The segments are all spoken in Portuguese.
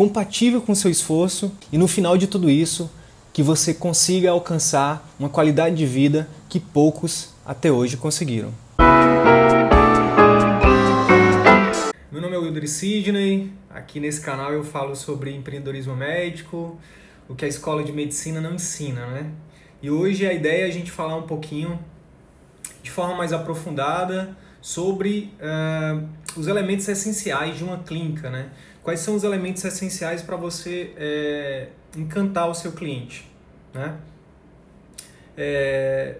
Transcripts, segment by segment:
compatível com o seu esforço e no final de tudo isso, que você consiga alcançar uma qualidade de vida que poucos até hoje conseguiram. Meu nome é Wilder Sidney, aqui nesse canal eu falo sobre empreendedorismo médico, o que a escola de medicina não ensina, né? E hoje a ideia é a gente falar um pouquinho, de forma mais aprofundada, sobre uh, os elementos essenciais de uma clínica, né? Quais são os elementos essenciais para você é, encantar o seu cliente, né? É,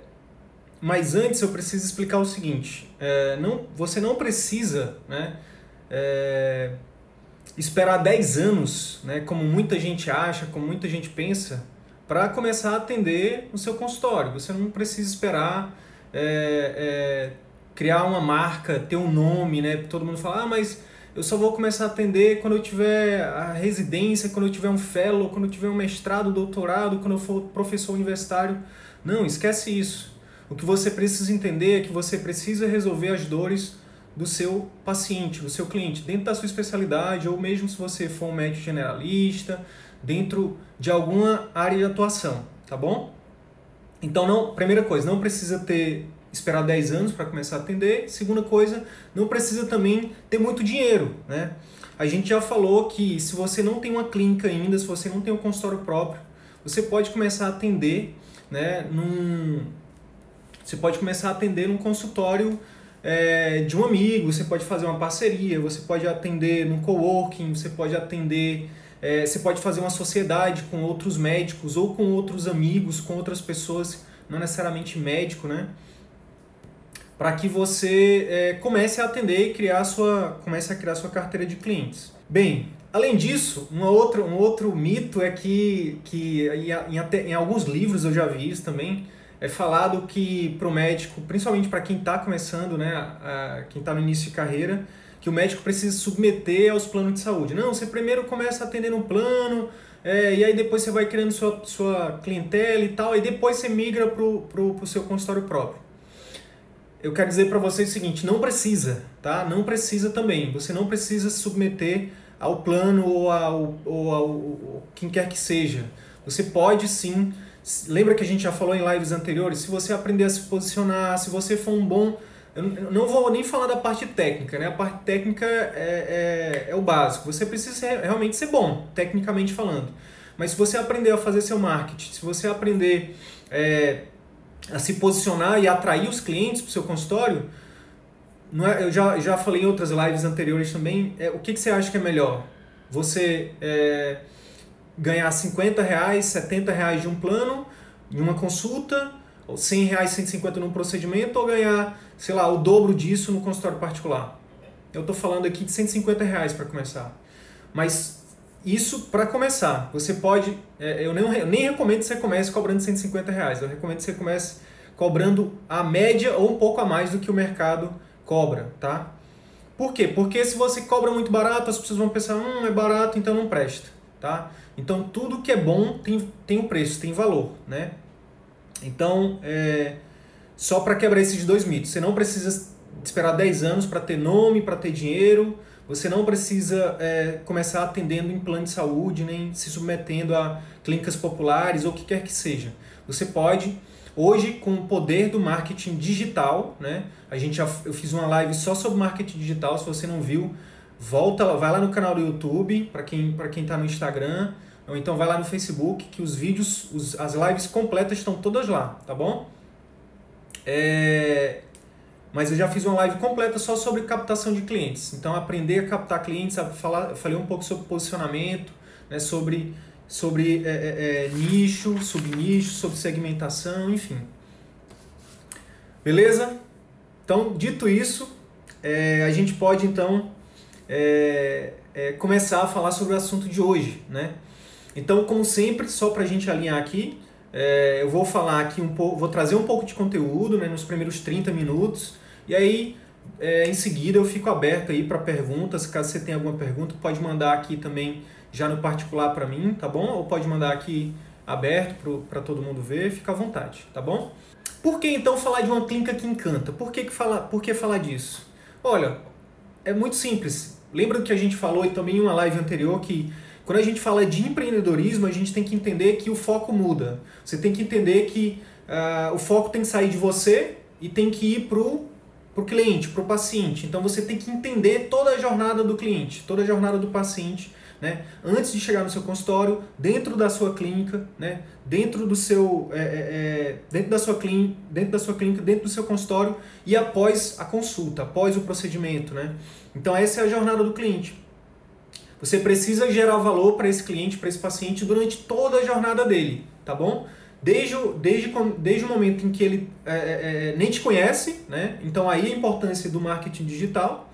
mas antes eu preciso explicar o seguinte: é, não, você não precisa, né? Esperar 10 anos, né, como muita gente acha, como muita gente pensa, para começar a atender no seu consultório. Você não precisa esperar criar uma marca, ter um nome, né? Todo mundo fala, ah, mas eu só vou começar a atender quando eu tiver a residência, quando eu tiver um fellow, quando eu tiver um mestrado, doutorado, quando eu for professor universitário. Não, esquece isso. O que você precisa entender é que você precisa resolver as dores do seu paciente, do seu cliente, dentro da sua especialidade, ou mesmo se você for um médico generalista, dentro de alguma área de atuação, tá bom? Então, não, primeira coisa, não precisa ter esperar 10 anos para começar a atender. Segunda coisa, não precisa também ter muito dinheiro, né? A gente já falou que se você não tem uma clínica ainda, se você não tem um consultório próprio, você pode começar a atender, né, num você pode começar a atender num consultório é, de um amigo, você pode fazer uma parceria, você pode atender num coworking, você pode atender, é, você pode fazer uma sociedade com outros médicos ou com outros amigos, com outras pessoas, não necessariamente médico, né? Para que você é, comece a atender e criar sua, comece a criar sua carteira de clientes. Bem, além disso, uma outra, um outro mito é que, que em, em, em alguns livros eu já vi isso também, é falado que para o médico, principalmente para quem está começando, né, a, quem está no início de carreira, que o médico precisa submeter aos planos de saúde. Não, você primeiro começa atendendo um plano, é, e aí depois você vai criando sua, sua clientela e tal, e depois você migra para o seu consultório próprio eu quero dizer para vocês o seguinte, não precisa, tá? Não precisa também. Você não precisa se submeter ao plano ou ao, ou ao quem quer que seja. Você pode sim. Lembra que a gente já falou em lives anteriores? Se você aprender a se posicionar, se você for um bom. Eu não vou nem falar da parte técnica, né? A parte técnica é, é, é o básico. Você precisa realmente ser bom, tecnicamente falando. Mas se você aprender a fazer seu marketing, se você aprender é, a se posicionar e atrair os clientes para o seu consultório, não é, eu já, já falei em outras lives anteriores também, é, o que, que você acha que é melhor? Você é, ganhar 50 reais, 70 reais de um plano, em uma consulta, ou 100 reais, 150 num procedimento, ou ganhar, sei lá, o dobro disso no consultório particular? Eu estou falando aqui de 150 reais para começar. Mas isso para começar. Você pode. É, eu, nem, eu nem recomendo que você comece cobrando 150 reais. Eu recomendo que você comece cobrando a média ou um pouco a mais do que o mercado cobra, tá? Por quê? Porque se você cobra muito barato, as pessoas vão pensar, hum, é barato, então não presta, tá? Então tudo que é bom tem, tem um preço, tem valor, né? Então, é, só para quebrar esses dois mitos, você não precisa esperar 10 anos para ter nome, para ter dinheiro, você não precisa é, começar atendendo em plano de saúde, nem se submetendo a clínicas populares ou o que quer que seja. Você pode, hoje, com o poder do marketing digital, né? A gente já, eu fiz uma live só sobre marketing digital, se você não viu, volta, vai lá no canal do YouTube, para quem para quem está no Instagram, ou então vai lá no Facebook, que os vídeos, os, as lives completas estão todas lá, tá bom? É, mas eu já fiz uma live completa só sobre captação de clientes. Então, aprender a captar clientes, falar, falei um pouco sobre posicionamento, né, sobre, sobre é, é, é, nicho, subnicho, sobre segmentação, enfim. Beleza? Então, dito isso, é, a gente pode então é, é, começar a falar sobre o assunto de hoje, né? Então, como sempre, só para a gente alinhar aqui, eu vou falar aqui um pouco, vou trazer um pouco de conteúdo né, nos primeiros 30 minutos, e aí é, em seguida eu fico aberto aí para perguntas. Caso você tenha alguma pergunta, pode mandar aqui também já no particular para mim, tá bom? Ou pode mandar aqui aberto para todo mundo ver, fica à vontade, tá bom? Por que então falar de uma clínica que encanta? Por que, que falar, por que falar disso? Olha, é muito simples. Lembra que a gente falou e também em uma live anterior que quando a gente fala de empreendedorismo, a gente tem que entender que o foco muda. Você tem que entender que uh, o foco tem que sair de você e tem que ir para o cliente, para o paciente. Então você tem que entender toda a jornada do cliente, toda a jornada do paciente né? Antes de chegar no seu consultório, dentro da sua clínica, né? Dentro do seu, é, é, é, dentro da sua clínica, dentro da sua clínica, dentro do seu consultório e após a consulta, após o procedimento, né? Então essa é a jornada do cliente. Você precisa gerar valor para esse cliente, para esse paciente durante toda a jornada dele, tá bom? Desde, desde, desde o momento em que ele é, é, é, nem te conhece, né? Então aí a importância do marketing digital,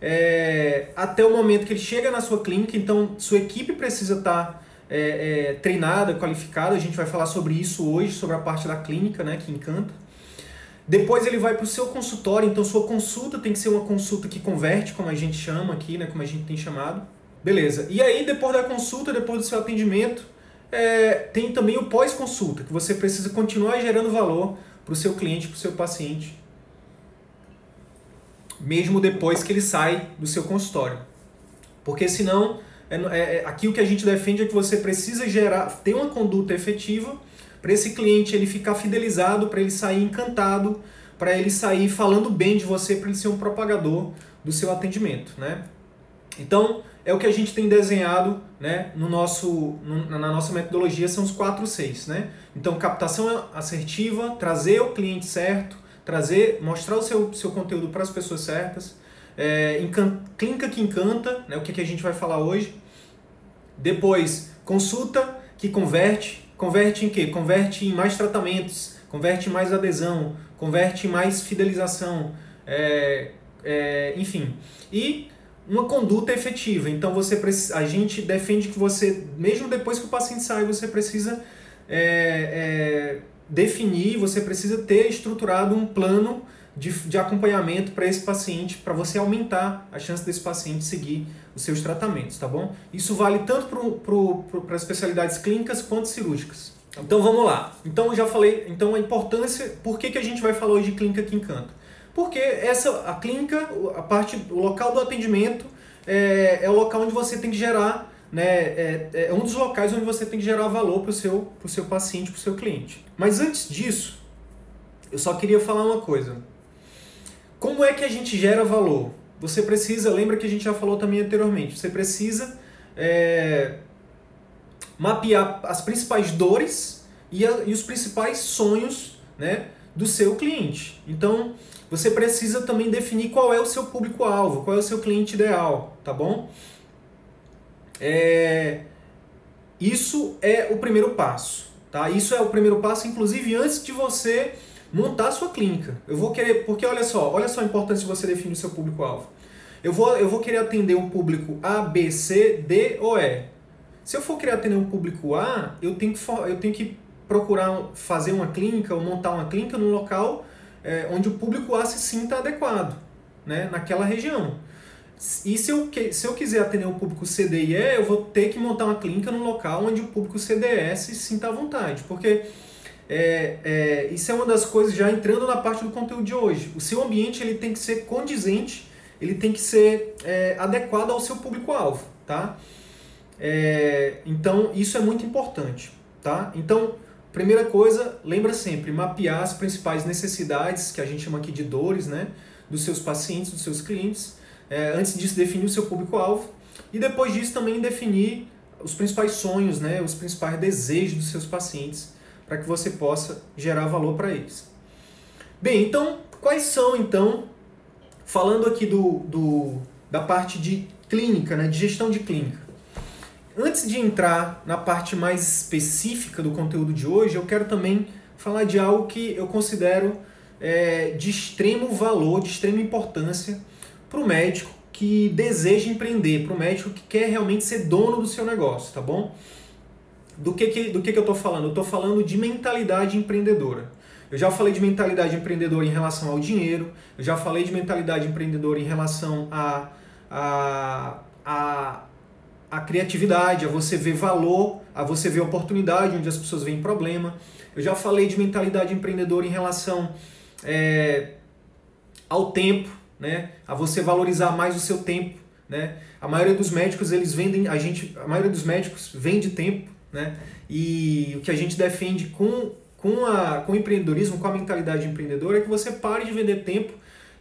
é, até o momento que ele chega na sua clínica, então sua equipe precisa estar tá, é, é, treinada, qualificada. A gente vai falar sobre isso hoje, sobre a parte da clínica, né, que encanta. Depois ele vai para o seu consultório, então sua consulta tem que ser uma consulta que converte, como a gente chama aqui, né, como a gente tem chamado. Beleza. E aí, depois da consulta, depois do seu atendimento, é, tem também o pós-consulta, que você precisa continuar gerando valor para o seu cliente, para o seu paciente mesmo depois que ele sai do seu consultório. Porque senão, é, é, é, aqui o que a gente defende é que você precisa gerar, ter uma conduta efetiva para esse cliente ele ficar fidelizado, para ele sair encantado, para ele sair falando bem de você, para ele ser um propagador do seu atendimento, né? Então, é o que a gente tem desenhado né, no nosso, no, na nossa metodologia, são os 4 6. Né? Então, captação assertiva, trazer o cliente certo, trazer, mostrar o seu, seu conteúdo para as pessoas certas. É, encan, clínica que encanta, né, o que, que a gente vai falar hoje. Depois, consulta que converte. Converte em quê? Converte em mais tratamentos, converte em mais adesão, converte em mais fidelização, é, é, enfim. E uma conduta efetiva. Então você a gente defende que você, mesmo depois que o paciente sai, você precisa é, é definir, você precisa ter estruturado um plano de, de acompanhamento para esse paciente, para você aumentar a chance desse paciente seguir os seus tratamentos, tá bom? Isso vale tanto para as especialidades clínicas quanto cirúrgicas. Então vamos lá. Então eu já falei, então a importância, por que, que a gente vai falar hoje de clínica que encanta? Porque essa a clínica, a parte, o local do atendimento é, é o local onde você tem que gerar né, é, é um dos locais onde você tem que gerar valor para o seu, seu paciente, para o seu cliente. Mas antes disso, eu só queria falar uma coisa. Como é que a gente gera valor? Você precisa, lembra que a gente já falou também anteriormente, você precisa é, mapear as principais dores e, a, e os principais sonhos né, do seu cliente. Então, você precisa também definir qual é o seu público-alvo, qual é o seu cliente ideal, tá bom? É, isso é o primeiro passo. Tá? Isso é o primeiro passo, inclusive antes de você montar a sua clínica. Eu vou querer, porque olha só, olha só a importância de você definir o seu público-alvo. Eu vou, eu vou querer atender um público A, B, C, D ou E. Se eu for querer atender um público A, eu tenho que, eu tenho que procurar fazer uma clínica ou montar uma clínica num local é, onde o público A se sinta adequado, né, naquela região. E se eu, se eu quiser atender um público CDE, eu vou ter que montar uma clínica num local onde o público CDS se sinta à vontade. Porque é, é, isso é uma das coisas, já entrando na parte do conteúdo de hoje. O seu ambiente ele tem que ser condizente, ele tem que ser é, adequado ao seu público-alvo. Tá? É, então, isso é muito importante. Tá? Então, primeira coisa, lembra sempre, mapear as principais necessidades, que a gente chama aqui de dores, né? dos seus pacientes, dos seus clientes é, antes disso, definir o seu público-alvo. E depois disso, também definir os principais sonhos, né, os principais desejos dos seus pacientes, para que você possa gerar valor para eles. Bem, então, quais são, então, falando aqui do, do, da parte de clínica, né, de gestão de clínica. Antes de entrar na parte mais específica do conteúdo de hoje, eu quero também falar de algo que eu considero é, de extremo valor, de extrema importância para o médico que deseja empreender, para o médico que quer realmente ser dono do seu negócio, tá bom? do que, que, do que, que eu estou falando? Eu estou falando de mentalidade empreendedora. Eu já falei de mentalidade empreendedora em relação ao dinheiro, eu já falei de mentalidade empreendedora em relação a, a, a, a criatividade, a você ver valor, a você ver oportunidade onde as pessoas veem problema. Eu já falei de mentalidade empreendedora em relação é, ao tempo, né? a você valorizar mais o seu tempo. Né? A maioria dos médicos, eles vendem, a gente, a maioria dos médicos vende tempo, né? E o que a gente defende com, com, a, com o empreendedorismo, com a mentalidade empreendedora, é que você pare de vender tempo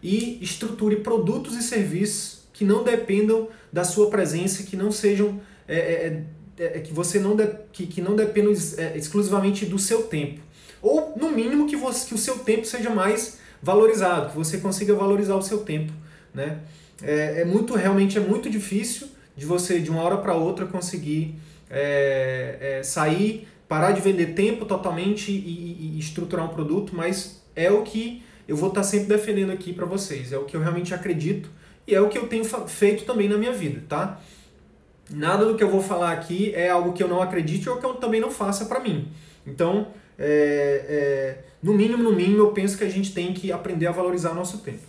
e estruture produtos e serviços que não dependam da sua presença, que não sejam é, é, é, é que você não de, que, que não dependam é, exclusivamente do seu tempo, ou no mínimo que, você, que o seu tempo seja mais valorizado, que você consiga valorizar o seu tempo, né? É, é muito realmente é muito difícil de você de uma hora para outra conseguir é, é, sair, parar de vender tempo totalmente e, e, estruturar um produto, mas é o que eu vou estar sempre defendendo aqui para vocês, é o que eu realmente acredito e é o que eu tenho feito também na minha vida, tá? Nada do que eu vou falar aqui é algo que eu não acredite ou que eu também não faça para mim. Então, é, é, no mínimo, no mínimo, eu penso que a gente tem que aprender a valorizar nosso tempo.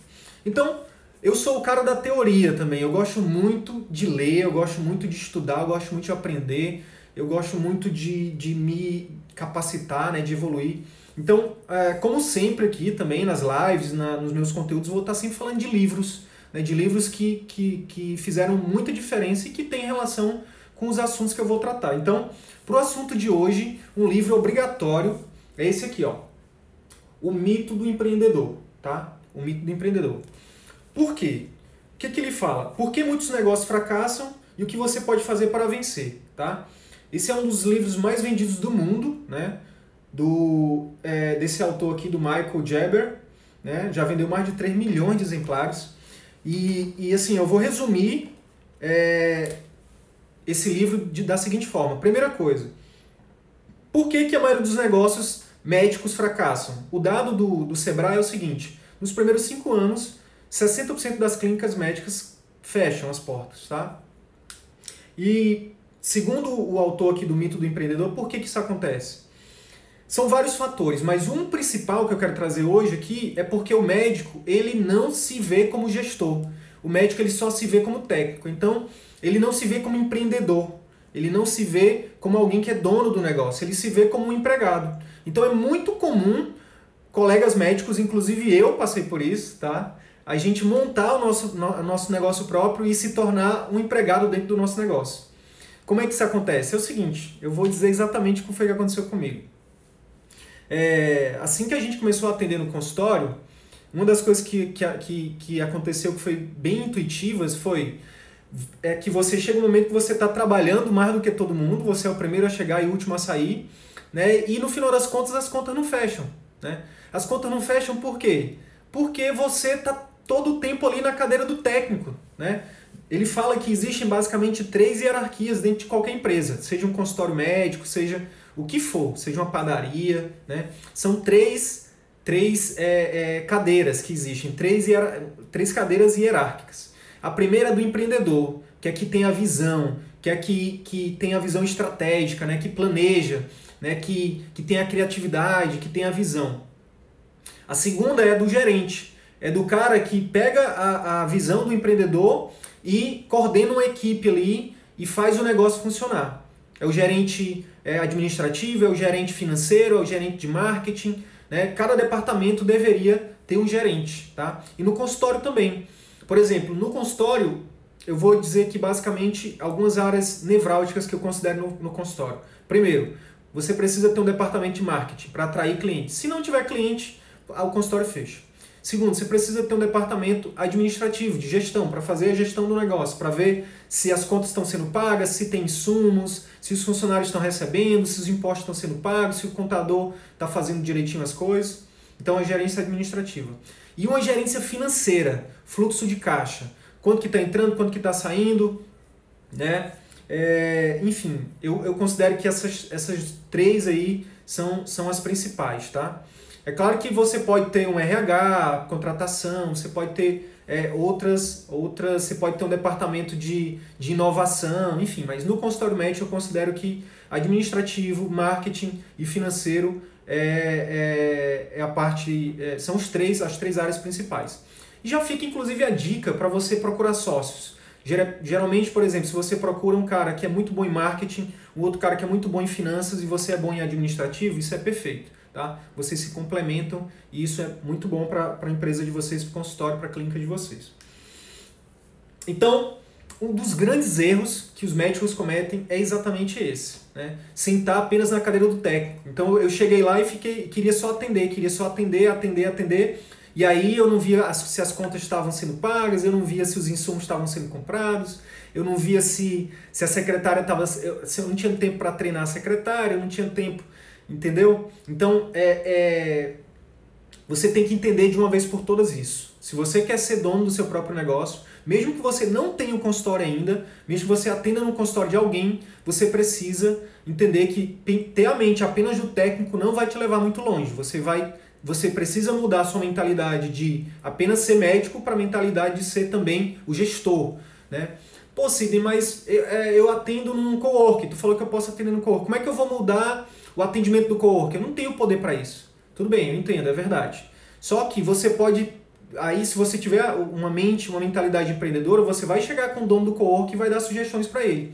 Então, eu sou o cara da teoria também. Eu gosto muito de ler, eu gosto muito de estudar, eu gosto muito de aprender, eu gosto muito de, de me capacitar, né, de evoluir. Então, é, como sempre aqui também nas lives, na, nos meus conteúdos, vou estar sempre falando de livros, né, de livros que, que, que fizeram muita diferença e que têm relação com os assuntos que eu vou tratar. Então, para o assunto de hoje, um livro obrigatório é esse aqui, ó. O Mito do Empreendedor, tá? O Mito do Empreendedor. Por quê? O que, que ele fala? Por que muitos negócios fracassam e o que você pode fazer para vencer, tá? Esse é um dos livros mais vendidos do mundo, né? Do, é, desse autor aqui, do Michael Jaber, né? Já vendeu mais de 3 milhões de exemplares. E, e assim, eu vou resumir é, esse livro de, da seguinte forma. Primeira coisa, por que, que a maioria dos negócios médicos fracassam? O dado do, do Sebrae é o seguinte, nos primeiros cinco anos, 60% das clínicas médicas fecham as portas, tá? E segundo o autor aqui do mito do empreendedor, por que, que isso acontece? São vários fatores, mas um principal que eu quero trazer hoje aqui é porque o médico, ele não se vê como gestor. O médico ele só se vê como técnico. Então, ele não se vê como empreendedor. Ele não se vê como alguém que é dono do negócio, ele se vê como um empregado. Então é muito comum colegas médicos, inclusive eu passei por isso, tá? a gente montar o nosso, no, nosso negócio próprio e se tornar um empregado dentro do nosso negócio. Como é que isso acontece? É o seguinte, eu vou dizer exatamente o que foi que aconteceu comigo. É, assim que a gente começou a atender no consultório, uma das coisas que, que, que, que aconteceu que foi bem intuitivas foi é que você chega um momento que você está trabalhando mais do que todo mundo, você é o primeiro a chegar e o último a sair, né? e no final das contas as contas não fecham. Né? As contas não fecham por quê? Porque você está todo o tempo ali na cadeira do técnico, né? Ele fala que existem basicamente três hierarquias dentro de qualquer empresa, seja um consultório médico, seja o que for, seja uma padaria, né? São três, três é, é, cadeiras que existem, três, três cadeiras hierárquicas. A primeira é do empreendedor, que é que tem a visão, que é que, que tem a visão estratégica, né? que planeja, né? que, que tem a criatividade, que tem a visão. A segunda é do gerente, é do cara que pega a, a visão do empreendedor e coordena uma equipe ali e faz o negócio funcionar. É o gerente é, administrativo, é o gerente financeiro, é o gerente de marketing. Né? Cada departamento deveria ter um gerente. Tá? E no consultório também. Por exemplo, no consultório, eu vou dizer que basicamente algumas áreas nevrálgicas que eu considero no, no consultório. Primeiro, você precisa ter um departamento de marketing para atrair clientes. Se não tiver cliente, o consultório fecha. Segundo, você precisa ter um departamento administrativo, de gestão, para fazer a gestão do negócio, para ver se as contas estão sendo pagas, se tem insumos, se os funcionários estão recebendo, se os impostos estão sendo pagos, se o contador está fazendo direitinho as coisas. Então, a gerência administrativa. E uma gerência financeira, fluxo de caixa. Quanto que está entrando, quanto que está saindo, né? É, enfim, eu, eu considero que essas, essas três aí são, são as principais, tá? É claro que você pode ter um RH, contratação, você pode ter é, outras, outras, você pode ter um departamento de, de inovação, enfim, mas no consultório médico eu considero que administrativo, marketing e financeiro é, é, é a parte, é, são os três, as três áreas principais. E já fica inclusive a dica para você procurar sócios. Geralmente, por exemplo, se você procura um cara que é muito bom em marketing, um outro cara que é muito bom em finanças e você é bom em administrativo, isso é perfeito. Tá? Vocês se complementam e isso é muito bom para a empresa de vocês, para o consultório, para a clínica de vocês. Então, um dos grandes erros que os médicos cometem é exatamente esse, né? Sentar apenas na cadeira do técnico. Então eu cheguei lá e fiquei, queria só atender, queria só atender, atender, atender. E aí eu não via se as contas estavam sendo pagas, eu não via se os insumos estavam sendo comprados, eu não via se, se a secretária estava. Se eu não tinha tempo para treinar a secretária, eu não tinha tempo, entendeu? Então é, é, você tem que entender de uma vez por todas isso. Se você quer ser dono do seu próprio negócio, mesmo que você não tenha um consultório ainda, mesmo que você atenda no consultório de alguém, você precisa entender que ter a mente apenas do técnico não vai te levar muito longe. Você vai você precisa mudar a sua mentalidade de apenas ser médico para a mentalidade de ser também o gestor, né? Pô, Sidney, mas eu, é, eu atendo num co-work, tu falou que eu posso atender no co-work. Como é que eu vou mudar o atendimento do co-work? Eu não tenho poder para isso. Tudo bem, eu entendo, é verdade. Só que você pode aí se você tiver uma mente, uma mentalidade empreendedora, você vai chegar com o dono do co-work e vai dar sugestões para ele.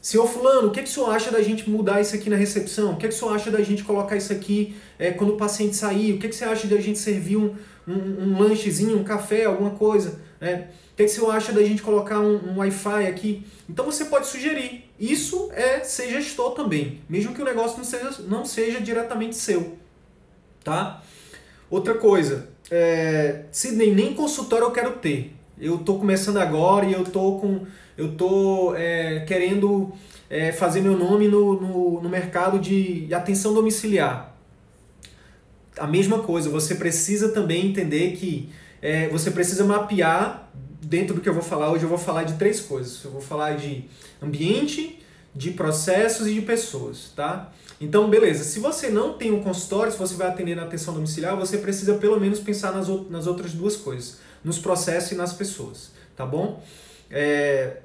Senhor fulano, o que, que o senhor acha da gente mudar isso aqui na recepção? O que, que o senhor acha da gente colocar isso aqui é, quando o paciente sair? O que, que você acha da gente servir um, um, um lanchezinho, um café, alguma coisa? Né? O que, que o senhor acha da gente colocar um, um Wi-Fi aqui? Então você pode sugerir. Isso é ser gestor também, mesmo que o negócio não seja, não seja diretamente seu. Tá? Outra coisa, é, Sidney, nem consultório eu quero ter. Eu estou começando agora e eu tô com, eu tô é, querendo é, fazer meu nome no, no, no mercado de atenção domiciliar. A mesma coisa, você precisa também entender que é, você precisa mapear dentro do que eu vou falar hoje. Eu vou falar de três coisas. Eu vou falar de ambiente, de processos e de pessoas, tá? Então, beleza. Se você não tem um consultório, se você vai atender na atenção domiciliar, você precisa pelo menos pensar nas, nas outras duas coisas, nos processos e nas pessoas, tá bom? É,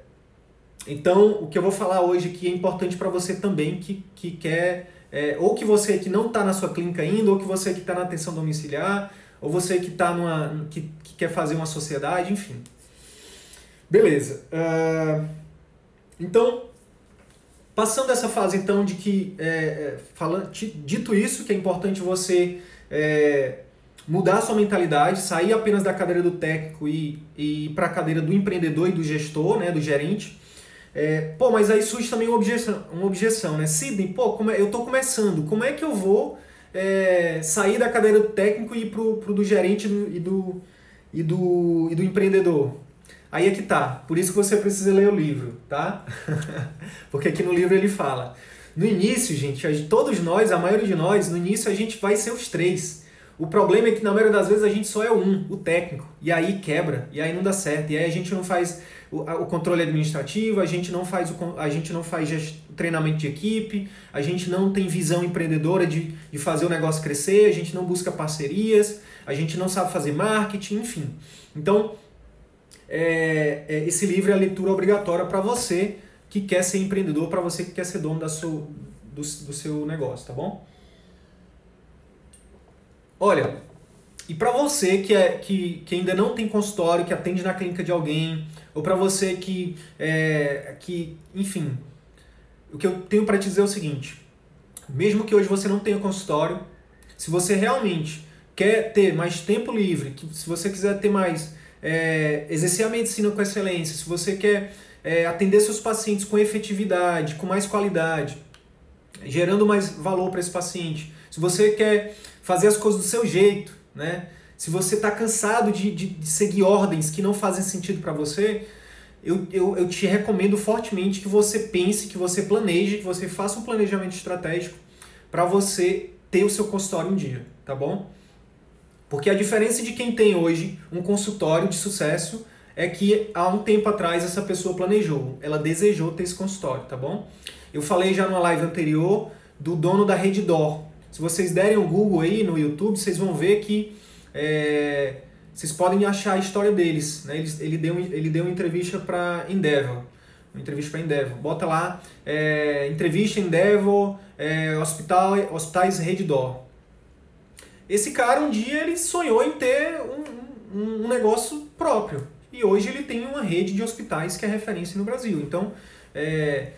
então, o que eu vou falar hoje aqui é importante para você também que, que quer, é, ou que você que não está na sua clínica ainda, ou que você que está na atenção domiciliar, ou você que, tá numa, que, que quer fazer uma sociedade, enfim. Beleza. Uh, então, Passando essa fase então de que, é, é falando, dito isso, que é importante você é, mudar a sua mentalidade, sair apenas da cadeira do técnico e, e ir para a cadeira do empreendedor e do gestor, né, do gerente. É, pô, mas aí surge também uma objeção, uma objeção né? Sidney, pô, como é, eu estou começando, como é que eu vou é, sair da cadeira do técnico e ir pro, pro do gerente e do, e do, e do empreendedor? Aí é que tá. Por isso que você precisa ler o livro, tá? Porque aqui no livro ele fala. No início, gente, todos nós, a maioria de nós, no início a gente vai ser os três. O problema é que na maioria das vezes a gente só é um, o técnico. E aí quebra, e aí não dá certo. E aí a gente não faz o, o controle administrativo, a gente não faz, o, a gente não faz gest, treinamento de equipe, a gente não tem visão empreendedora de, de fazer o negócio crescer, a gente não busca parcerias, a gente não sabe fazer marketing, enfim. Então, é, é, esse livro é a leitura obrigatória para você que quer ser empreendedor, para você que quer ser dono da sua, do, do seu negócio, tá bom? Olha, e para você que, é, que, que ainda não tem consultório, que atende na clínica de alguém, ou para você que, é, que, enfim, o que eu tenho para te dizer é o seguinte: mesmo que hoje você não tenha consultório, se você realmente quer ter mais tempo livre, que se você quiser ter mais é, exercer a medicina com excelência, se você quer é, atender seus pacientes com efetividade, com mais qualidade, gerando mais valor para esse paciente, se você quer fazer as coisas do seu jeito, né? se você está cansado de, de, de, seguir ordens que não fazem sentido para você, eu, eu, eu te recomendo fortemente que você pense, que você planeje, que você faça um planejamento estratégico para você ter o seu consultório um dia, tá bom? Porque a diferença de quem tem hoje um consultório de sucesso é que há um tempo atrás essa pessoa planejou, ela desejou ter esse consultório, tá bom? Eu falei já numa live anterior do dono da Reddor. Se vocês derem um Google aí no YouTube, vocês vão ver que é, vocês podem achar a história deles. Né? Ele, ele, deu, ele deu uma entrevista para Endeavor. Uma entrevista para Endeavor. Bota lá, é, entrevista Endeavor, é, hospital, hospitais Reddor. Esse cara, um dia, ele sonhou em ter um, um, um negócio próprio. E hoje ele tem uma rede de hospitais que é referência no Brasil. Então, é,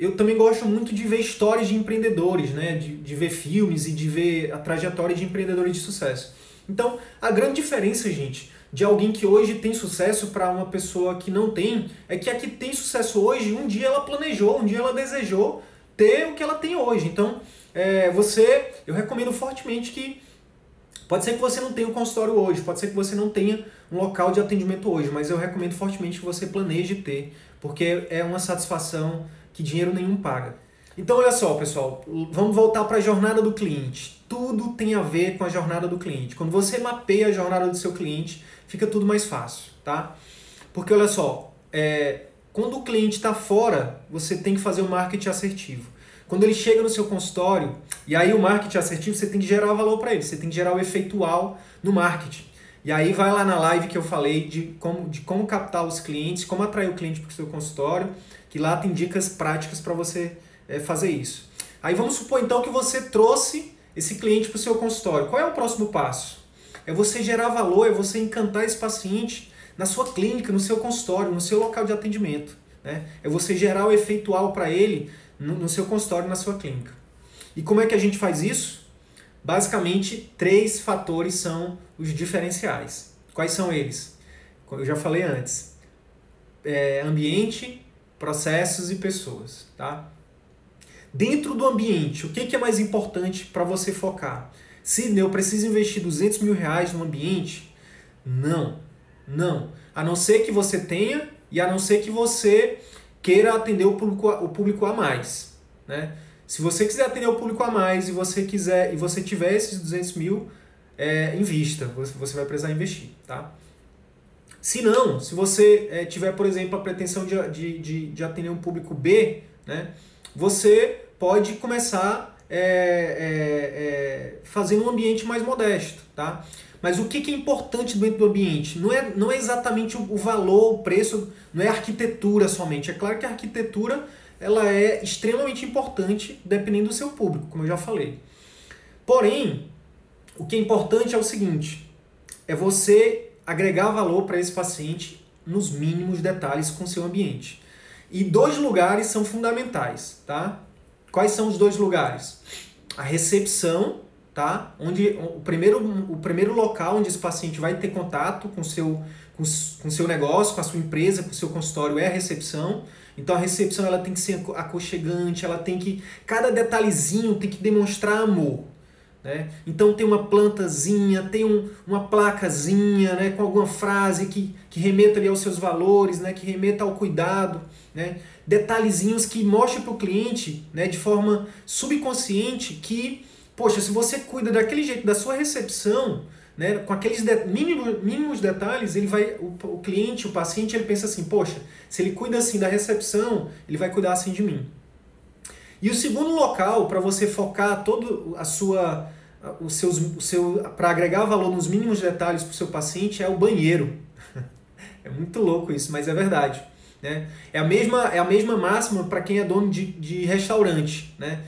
eu também gosto muito de ver histórias de empreendedores, né? de, de ver filmes e de ver a trajetória de empreendedores de sucesso. Então, a grande diferença, gente, de alguém que hoje tem sucesso para uma pessoa que não tem, é que a que tem sucesso hoje, um dia ela planejou, um dia ela desejou ter o que ela tem hoje. Então, é, você, eu recomendo fortemente que Pode ser que você não tenha um consultório hoje, pode ser que você não tenha um local de atendimento hoje, mas eu recomendo fortemente que você planeje ter, porque é uma satisfação que dinheiro nenhum paga. Então, olha só, pessoal, vamos voltar para a jornada do cliente. Tudo tem a ver com a jornada do cliente. Quando você mapeia a jornada do seu cliente, fica tudo mais fácil, tá? Porque, olha só, é, quando o cliente está fora, você tem que fazer o marketing assertivo. Quando ele chega no seu consultório, e aí o marketing assertivo, você tem que gerar valor para ele, você tem que gerar o efeitual no marketing. E aí vai lá na live que eu falei de como, de como captar os clientes, como atrair o cliente para o seu consultório, que lá tem dicas práticas para você é, fazer isso. Aí vamos supor então que você trouxe esse cliente para o seu consultório. Qual é o próximo passo? É você gerar valor, é você encantar esse paciente na sua clínica, no seu consultório, no seu local de atendimento. Né? É você gerar o efeitual para ele no, no seu consultório, na sua clínica. E como é que a gente faz isso? Basicamente, três fatores são os diferenciais. Quais são eles? Eu já falei antes. É, ambiente, processos e pessoas. Tá? Dentro do ambiente, o que, que é mais importante para você focar? Se eu preciso investir 200 mil reais no ambiente? Não, não. A não ser que você tenha e a não ser que você queira atender o público, o público a mais. Né? Se você quiser atender o público a mais e você quiser e você tiver esses 200 mil, é, invista. Você, você vai precisar investir. Tá? Se não, se você é, tiver, por exemplo, a pretensão de, de, de, de atender um público B, né, você pode começar é, é, é, fazendo um ambiente mais modesto, tá? Mas o que, que é importante dentro do ambiente? Não é, não é exatamente o, valor, o preço, não é a arquitetura somente. É claro que a arquitetura ela é extremamente importante dependendo do seu público, como eu já falei. Porém, o que é importante é o seguinte: é você agregar valor para esse paciente nos mínimos detalhes com seu ambiente. E dois lugares são fundamentais, tá? Quais são os dois lugares? A recepção, tá? Onde o primeiro, o primeiro local onde esse paciente vai ter contato com seu com, com seu negócio, com a sua empresa, com o seu consultório é a recepção. Então a recepção ela tem que ser aconchegante, ela tem que cada detalhezinho tem que demonstrar amor. Né? Então tem uma plantazinha, tem um, uma placazinha né, com alguma frase que, que remeta ali aos seus valores, né, que remeta ao cuidado. Né? detalhezinhos que mostrem para o cliente, né, de forma subconsciente, que, poxa, se você cuida daquele jeito da sua recepção, né, com aqueles de, mínimos, mínimos detalhes, ele vai, o, o cliente, o paciente, ele pensa assim, poxa, se ele cuida assim da recepção, ele vai cuidar assim de mim. E o segundo local para você focar todo a sua os seus o seu para agregar valor nos mínimos detalhes para o seu paciente é o banheiro. é muito louco isso, mas é verdade. Né? É, a mesma, é a mesma máxima para quem é dono de, de restaurante. Né?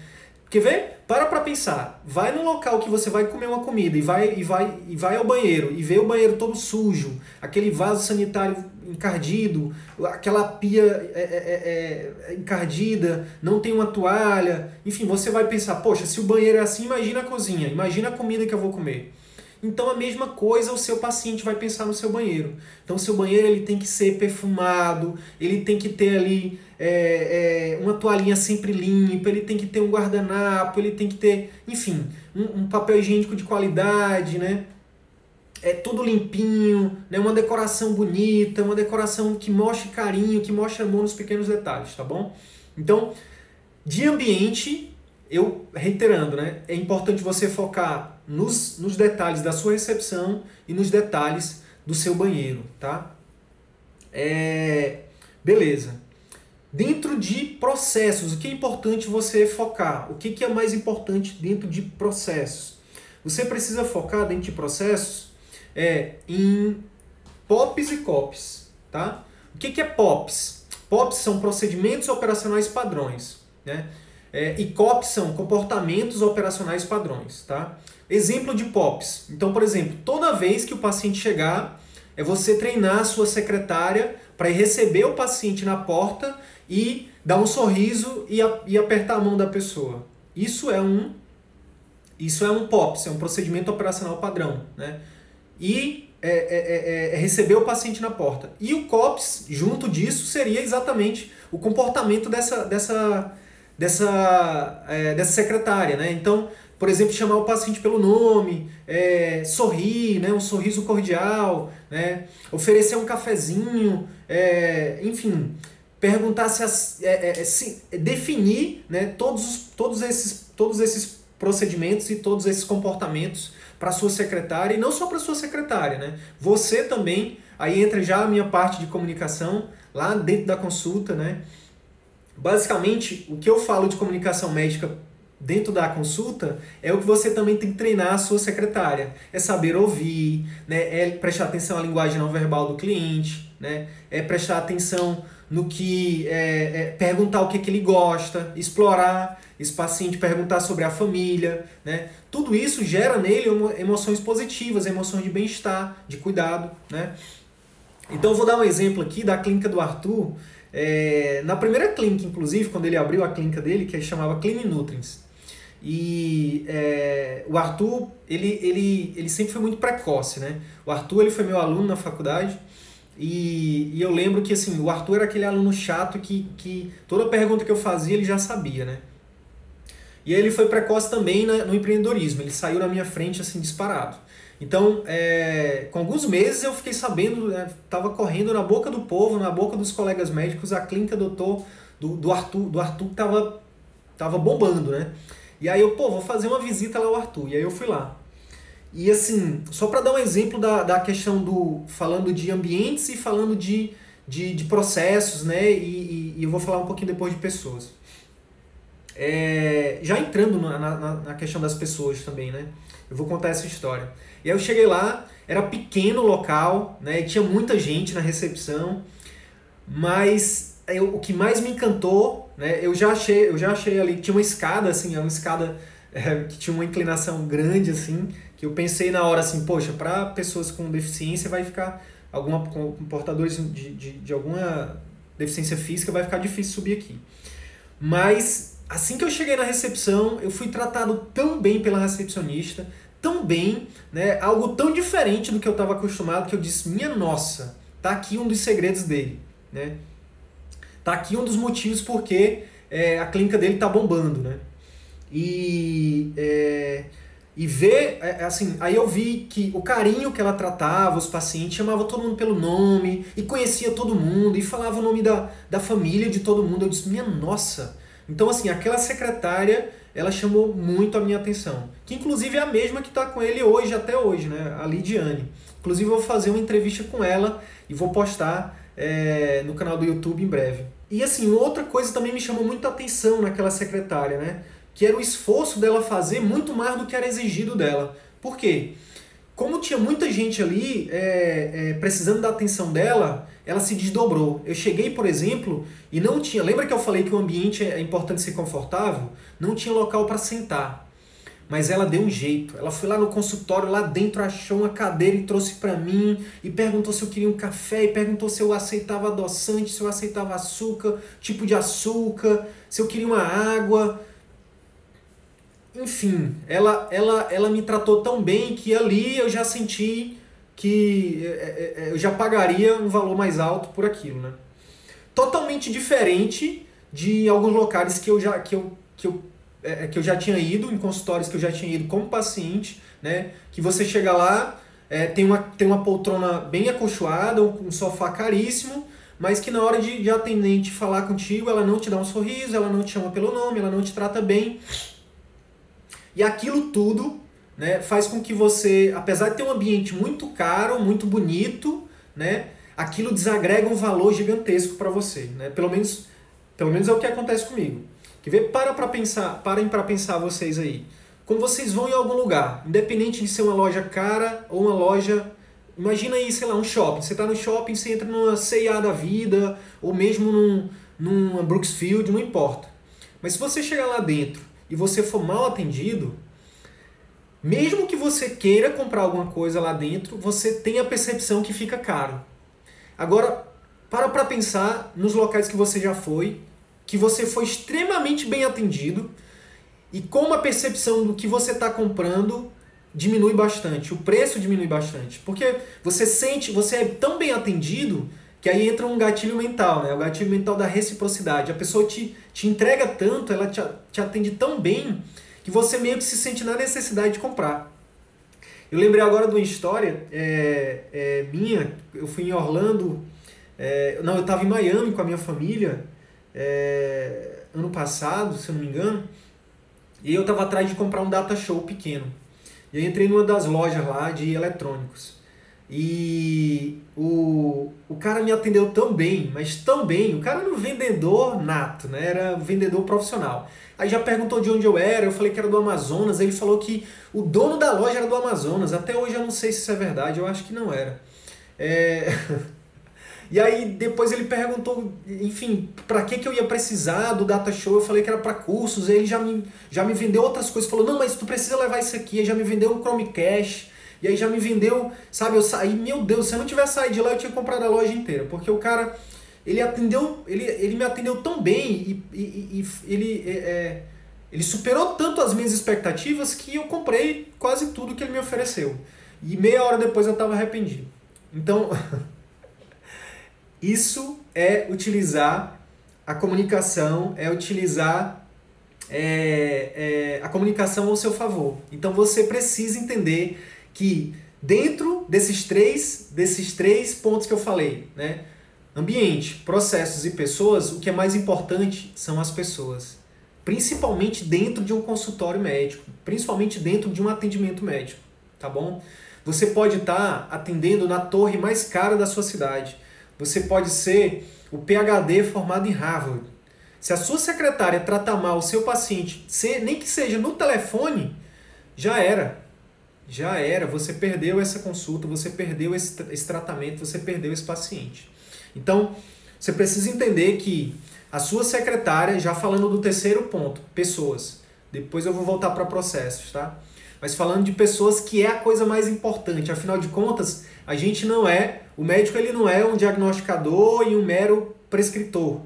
Porque vê, para para pensar, vai no local que você vai comer uma comida e vai, e, vai, e vai ao banheiro e vê o banheiro todo sujo, aquele vaso sanitário encardido, aquela pia é, é, é, é encardida, não tem uma toalha, enfim, você vai pensar, poxa, se o banheiro é assim, imagina a cozinha, imagina a comida que eu vou comer. Então a mesma coisa o seu paciente vai pensar no seu banheiro. Então o seu banheiro ele tem que ser perfumado, ele tem que ter ali é, é, uma toalhinha sempre limpa, ele tem que ter um guardanapo, ele tem que ter, enfim, um, um papel higiênico de qualidade, né? É tudo limpinho, né? uma decoração bonita, uma decoração que mostre carinho, que mostre amor nos pequenos detalhes, tá bom? Então, de ambiente, eu reiterando, né? É importante você focar nos, nos detalhes da sua recepção e nos detalhes do seu banheiro, tá? É, beleza. Dentro de processos, o que é importante você focar? O que, que é mais importante dentro de processos? Você precisa focar dentro de processos é em POPs e COPs. Tá? O que, que é POPs? POPs são procedimentos operacionais padrões. Né? É, e COPs são comportamentos operacionais padrões. Tá? Exemplo de POPs. Então, por exemplo, toda vez que o paciente chegar, é você treinar a sua secretária para receber o paciente na porta e dar um sorriso e, a, e apertar a mão da pessoa. Isso é um isso é um POPS, é um procedimento operacional padrão. Né? E é, é, é, é receber o paciente na porta. E o COPS, junto disso, seria exatamente o comportamento dessa, dessa, dessa, é, dessa secretária. Né? Então, por exemplo, chamar o paciente pelo nome, é, sorrir, né, um sorriso cordial, né, oferecer um cafezinho, é, enfim, perguntar se, as, é, é, se definir né, todos, todos, esses, todos esses procedimentos e todos esses comportamentos para sua secretária e não só para sua secretária, né? Você também, aí entra já a minha parte de comunicação lá dentro da consulta, né? Basicamente, o que eu falo de comunicação médica dentro da consulta é o que você também tem que treinar a sua secretária. É saber ouvir, né? é prestar atenção à linguagem não verbal do cliente, né? é prestar atenção no que é, é, perguntar o que, que ele gosta, explorar esse paciente, perguntar sobre a família, né? Tudo isso gera nele emoções positivas, emoções de bem-estar, de cuidado, né? Então eu vou dar um exemplo aqui da clínica do Arthur. É, na primeira clínica, inclusive, quando ele abriu a clínica dele, que ele chamava Clean Nutrients, e é, o Arthur, ele, ele, ele sempre foi muito precoce, né? O Arthur, ele foi meu aluno na faculdade, e, e eu lembro que, assim, o Arthur era aquele aluno chato que, que toda pergunta que eu fazia ele já sabia, né? E ele foi precoce também no empreendedorismo, ele saiu na minha frente, assim, disparado. Então, é, com alguns meses eu fiquei sabendo, estava né, correndo na boca do povo, na boca dos colegas médicos, a clínica doutor do, do Arthur, do Arthur que estava tava bombando, né? E aí eu, pô, vou fazer uma visita lá ao Arthur. E aí eu fui lá. E assim, só para dar um exemplo da, da questão do. falando de ambientes e falando de, de, de processos, né? E, e, e, eu vou falar um pouquinho depois de pessoas. É, já entrando na, na, na questão das pessoas também, né? Eu vou contar essa história. E aí eu cheguei lá, era pequeno o local, né? Tinha muita gente na recepção, mas eu, o que mais me encantou, né? Eu já achei, eu já achei ali, tinha uma escada, assim, uma escada é, que tinha uma inclinação grande, assim, que eu pensei na hora assim, poxa, para pessoas com deficiência vai ficar, alguma, com portadores de, de, de alguma deficiência física, vai ficar difícil subir aqui. Mas assim que eu cheguei na recepção, eu fui tratado tão bem pela recepcionista, tão bem, né, algo tão diferente do que eu estava acostumado, que eu disse, minha nossa, tá aqui um dos segredos dele, né? Tá aqui um dos motivos porque é, a clínica dele tá bombando, né? E é, e ver, é, é, assim, aí eu vi que o carinho que ela tratava os pacientes, chamava todo mundo pelo nome, e conhecia todo mundo, e falava o nome da, da família de todo mundo. Eu disse, minha nossa! Então, assim, aquela secretária, ela chamou muito a minha atenção. Que inclusive é a mesma que está com ele hoje, até hoje, né? A Lidiane. Inclusive, eu vou fazer uma entrevista com ela e vou postar é, no canal do YouTube em breve. E assim, outra coisa também me chamou muita atenção naquela secretária, né? que era o esforço dela fazer muito mais do que era exigido dela. Por quê? Como tinha muita gente ali é, é, precisando da atenção dela, ela se desdobrou. Eu cheguei, por exemplo, e não tinha. Lembra que eu falei que o ambiente é importante ser confortável? Não tinha local para sentar. Mas ela deu um jeito. Ela foi lá no consultório, lá dentro achou uma cadeira e trouxe para mim e perguntou se eu queria um café e perguntou se eu aceitava adoçante, se eu aceitava açúcar, tipo de açúcar, se eu queria uma água enfim, ela, ela, ela me tratou tão bem que ali eu já senti que é, é, é, eu já pagaria um valor mais alto por aquilo, né? Totalmente diferente de alguns locais que eu já, que eu, que eu, é, que eu já tinha ido, em consultórios que eu já tinha ido como paciente, né? Que você chega lá, é, tem, uma, tem uma poltrona bem acolchoada, um sofá caríssimo, mas que na hora de, de atendente falar contigo, ela não te dá um sorriso, ela não te chama pelo nome, ela não te trata bem. E aquilo tudo né, faz com que você, apesar de ter um ambiente muito caro, muito bonito, né, aquilo desagrega um valor gigantesco para você. Né? Pelo, menos, pelo menos é o que acontece comigo. Quer ver? Para para pensar, parem para pensar vocês aí. Quando vocês vão em algum lugar, independente de ser uma loja cara ou uma loja imagina aí, sei lá, um shopping. Você está no shopping, você entra numa C&A da vida, ou mesmo num, numa Brooksfield, não importa. Mas se você chegar lá dentro e você for mal atendido, mesmo que você queira comprar alguma coisa lá dentro, você tem a percepção que fica caro. Agora, para para pensar nos locais que você já foi, que você foi extremamente bem atendido e como a percepção do que você está comprando diminui bastante, o preço diminui bastante. Porque você sente, você é tão bem atendido que aí entra um gatilho mental, né? O gatilho mental da reciprocidade. A pessoa te, te entrega tanto, ela te, te atende tão bem, que você meio que se sente na necessidade de comprar. Eu lembrei agora de uma história é, é, minha, eu fui em Orlando, é, não, eu estava em Miami com a minha família, é, ano passado, se eu não me engano, e eu estava atrás de comprar um data show pequeno. E eu entrei numa das lojas lá de eletrônicos. E o, o cara me atendeu tão bem, mas tão bem. O cara era um vendedor nato, né? Era um vendedor profissional. Aí já perguntou de onde eu era, eu falei que era do Amazonas. Ele falou que o dono da loja era do Amazonas. Até hoje eu não sei se isso é verdade, eu acho que não era. É... E aí depois ele perguntou, enfim, para que, que eu ia precisar do data show? Eu falei que era para cursos. Ele já me, já me vendeu outras coisas. Falou: "Não, mas tu precisa levar isso aqui". Aí já me vendeu um Chromecast. E aí já me vendeu, sabe, eu saí, meu Deus, se eu não tivesse saído de lá, eu tinha comprado a loja inteira, porque o cara, ele atendeu, ele, ele me atendeu tão bem e, e, e ele, é, é, ele superou tanto as minhas expectativas que eu comprei quase tudo que ele me ofereceu. E meia hora depois eu estava arrependido. Então, Isso é utilizar a comunicação, é utilizar é, é, a comunicação ao seu favor. Então você precisa entender que dentro desses três, desses três pontos que eu falei, né? Ambiente, processos e pessoas, o que é mais importante são as pessoas. Principalmente dentro de um consultório médico, principalmente dentro de um atendimento médico, tá bom? Você pode estar tá atendendo na torre mais cara da sua cidade você pode ser o PhD formado em Harvard. Se a sua secretária tratar mal o seu paciente, nem que seja no telefone, já era. Já era. Você perdeu essa consulta, você perdeu esse, esse tratamento, você perdeu esse paciente. Então, você precisa entender que a sua secretária, já falando do terceiro ponto, pessoas. Depois eu vou voltar para processos, tá? Mas falando de pessoas que é a coisa mais importante. Afinal de contas, a gente não é, o médico ele não é um diagnosticador e um mero prescritor,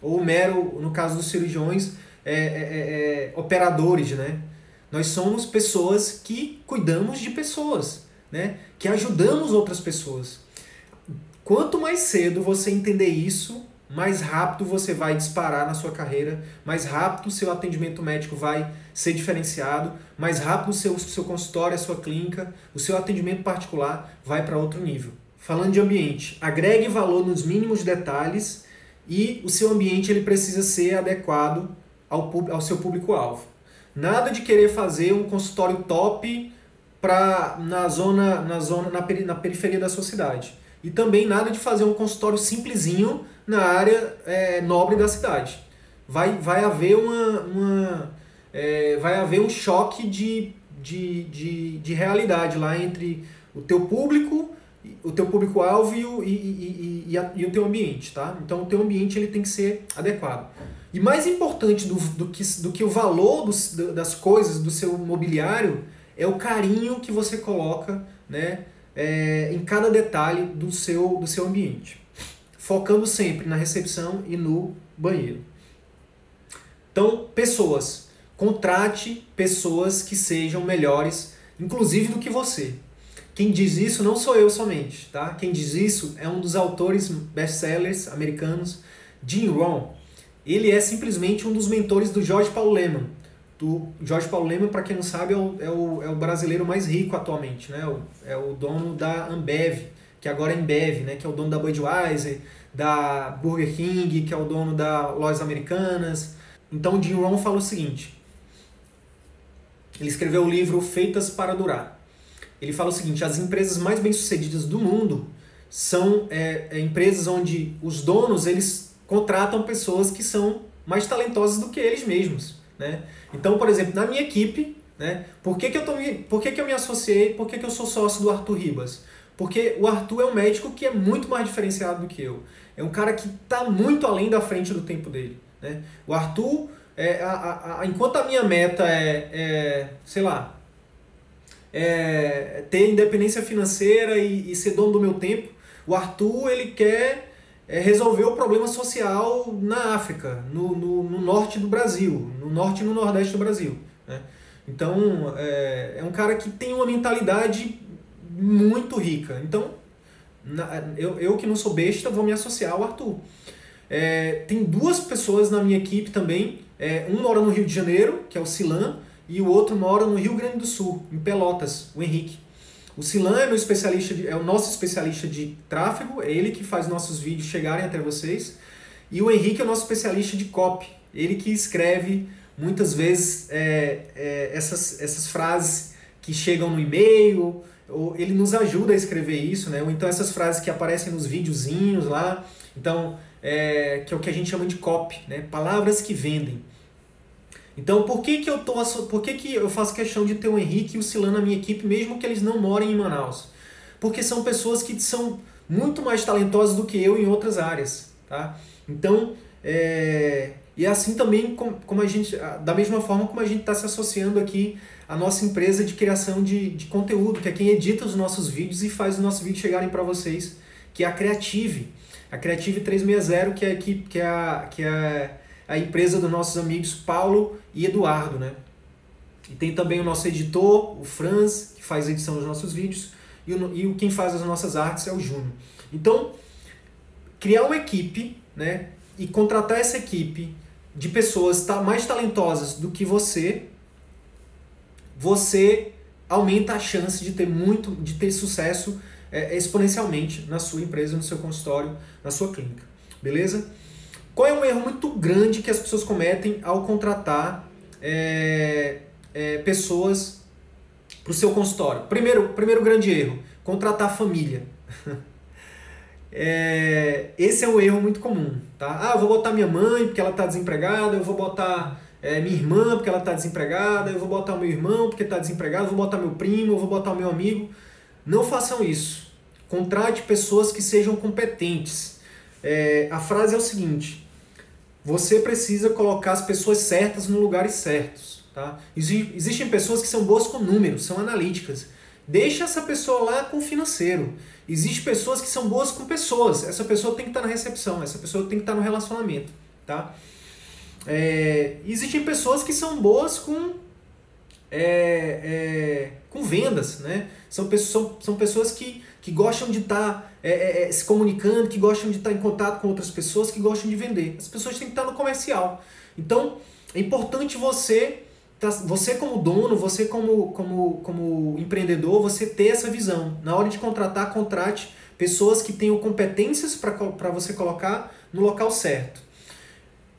ou mero, no caso dos cirurgiões, é, é, é, é, operadores, né? Nós somos pessoas que cuidamos de pessoas, né? Que ajudamos outras pessoas. Quanto mais cedo você entender isso, mais rápido você vai disparar na sua carreira, mais rápido o seu atendimento médico vai ser diferenciado, mais rápido o seu, seu consultório, a sua clínica, o seu atendimento particular vai para outro nível. Falando de ambiente, agregue valor nos mínimos detalhes e o seu ambiente ele precisa ser adequado ao, ao seu público-alvo. Nada de querer fazer um consultório top pra, na zona, na, zona na, peri, na periferia da sua cidade. E também nada de fazer um consultório simplesinho na área é, nobre da cidade. Vai, vai haver uma, uma é, vai haver um choque de, de, de, de realidade lá entre o teu público, o teu público-alvo e, e, e, e, o teu ambiente, tá? Então o teu ambiente ele tem que ser adequado. E mais importante do, do, que, do que o valor das coisas, do seu mobiliário, é o carinho que você coloca né, é, em cada detalhe do seu, do seu ambiente focando sempre na recepção e no banheiro. Então, pessoas. Contrate pessoas que sejam melhores, inclusive do que você. Quem diz isso não sou eu somente, tá? Quem diz isso é um dos autores best-sellers americanos, Jim Rohn. Ele é simplesmente um dos mentores do George Paul Lehmann. Do George Paul Lehmann, para quem não sabe, é o, é, o, é o brasileiro mais rico atualmente, né? O, é o dono da Ambev, que agora é Embev, né, que é o dono da Budweiser, da Burger King, que é o dono da Lojas Americanas. Então Jim Rohn fala o seguinte, ele escreveu o livro Feitas para Durar. Ele fala o seguinte, as empresas mais bem-sucedidas do mundo são é, é, empresas onde os donos eles contratam pessoas que são mais talentosas do que eles mesmos. Né? Então, por exemplo, na minha equipe, né, por, que, que, eu tô, por que, que eu me associei, por que, que eu sou sócio do Arthur Ribas? Porque o Arthur é um médico que é muito mais diferenciado do que eu. É um cara que está muito além da frente do tempo dele. Né? O Arthur, é, a, a, enquanto a minha meta é, é sei lá, é ter independência financeira e, e, ser dono do meu tempo, o Arthur ele quer é, resolver o problema social na África, no, no, no, norte do Brasil, no norte e no nordeste do Brasil. Né? Então, é, é um cara que tem uma mentalidade muito rica. Então, na, eu, eu que não sou besta, vou me associar ao Arthur. É, tem duas pessoas na minha equipe também. É, um mora no Rio de Janeiro, que é o Silan, e o outro mora no Rio Grande do Sul, em Pelotas, o Henrique. O Silan é, meu especialista de, é o nosso especialista de tráfego, é ele que faz nossos vídeos chegarem até vocês. E o Henrique é o nosso especialista de copy, ele que escreve muitas vezes é, é, essas, essas frases que chegam no e-mail, ou ele nos ajuda a escrever isso, né? Ou então essas frases que aparecem nos videozinhos lá. Então, é, que é o que a gente chama de copy, né? Palavras que vendem. Então, por que, que eu tô, por que, que eu faço questão de ter o Henrique e o Silano na minha equipe, mesmo que eles não morem em Manaus? Porque são pessoas que são muito mais talentosas do que eu em outras áreas, tá? Então, é, e é assim também como, como a gente, da mesma forma como a gente está se associando aqui à nossa empresa de criação de, de conteúdo, que é quem edita os nossos vídeos e faz os nossos vídeos chegarem para vocês, que é a Creative. A Creative 360, que é, que, que é, a, que é a empresa dos nossos amigos Paulo e Eduardo, né? E tem também o nosso editor, o Franz, que faz a edição dos nossos vídeos, e, o, e quem faz as nossas artes é o Júnior. Então, criar uma equipe, né? E contratar essa equipe de pessoas mais talentosas do que você, você aumenta a chance de ter muito, de ter sucesso é, exponencialmente na sua empresa, no seu consultório, na sua clínica. Beleza? Qual é um erro muito grande que as pessoas cometem ao contratar é, é, pessoas para o seu consultório? Primeiro, primeiro grande erro, contratar família. é, esse é um erro muito comum. Tá? Ah, eu vou botar minha mãe porque ela está desempregada, eu vou botar é, minha irmã porque ela está desempregada, eu vou botar meu irmão porque está desempregado, eu vou botar meu primo, eu vou botar meu amigo. Não façam isso. Contrate pessoas que sejam competentes. É, a frase é o seguinte: você precisa colocar as pessoas certas no lugares certos. Tá? Existem pessoas que são boas com números, são analíticas. Deixa essa pessoa lá com o financeiro. Existem pessoas que são boas com pessoas. Essa pessoa tem que estar na recepção, essa pessoa tem que estar no relacionamento. Tá? É, existem pessoas que são boas com, é, é, com vendas. Né? São, são, são pessoas que, que gostam de estar é, é, é, se comunicando, que gostam de estar em contato com outras pessoas, que gostam de vender. As pessoas têm que estar no comercial. Então, é importante você Tá, você como dono, você como, como, como empreendedor, você ter essa visão. Na hora de contratar, contrate pessoas que tenham competências para você colocar no local certo.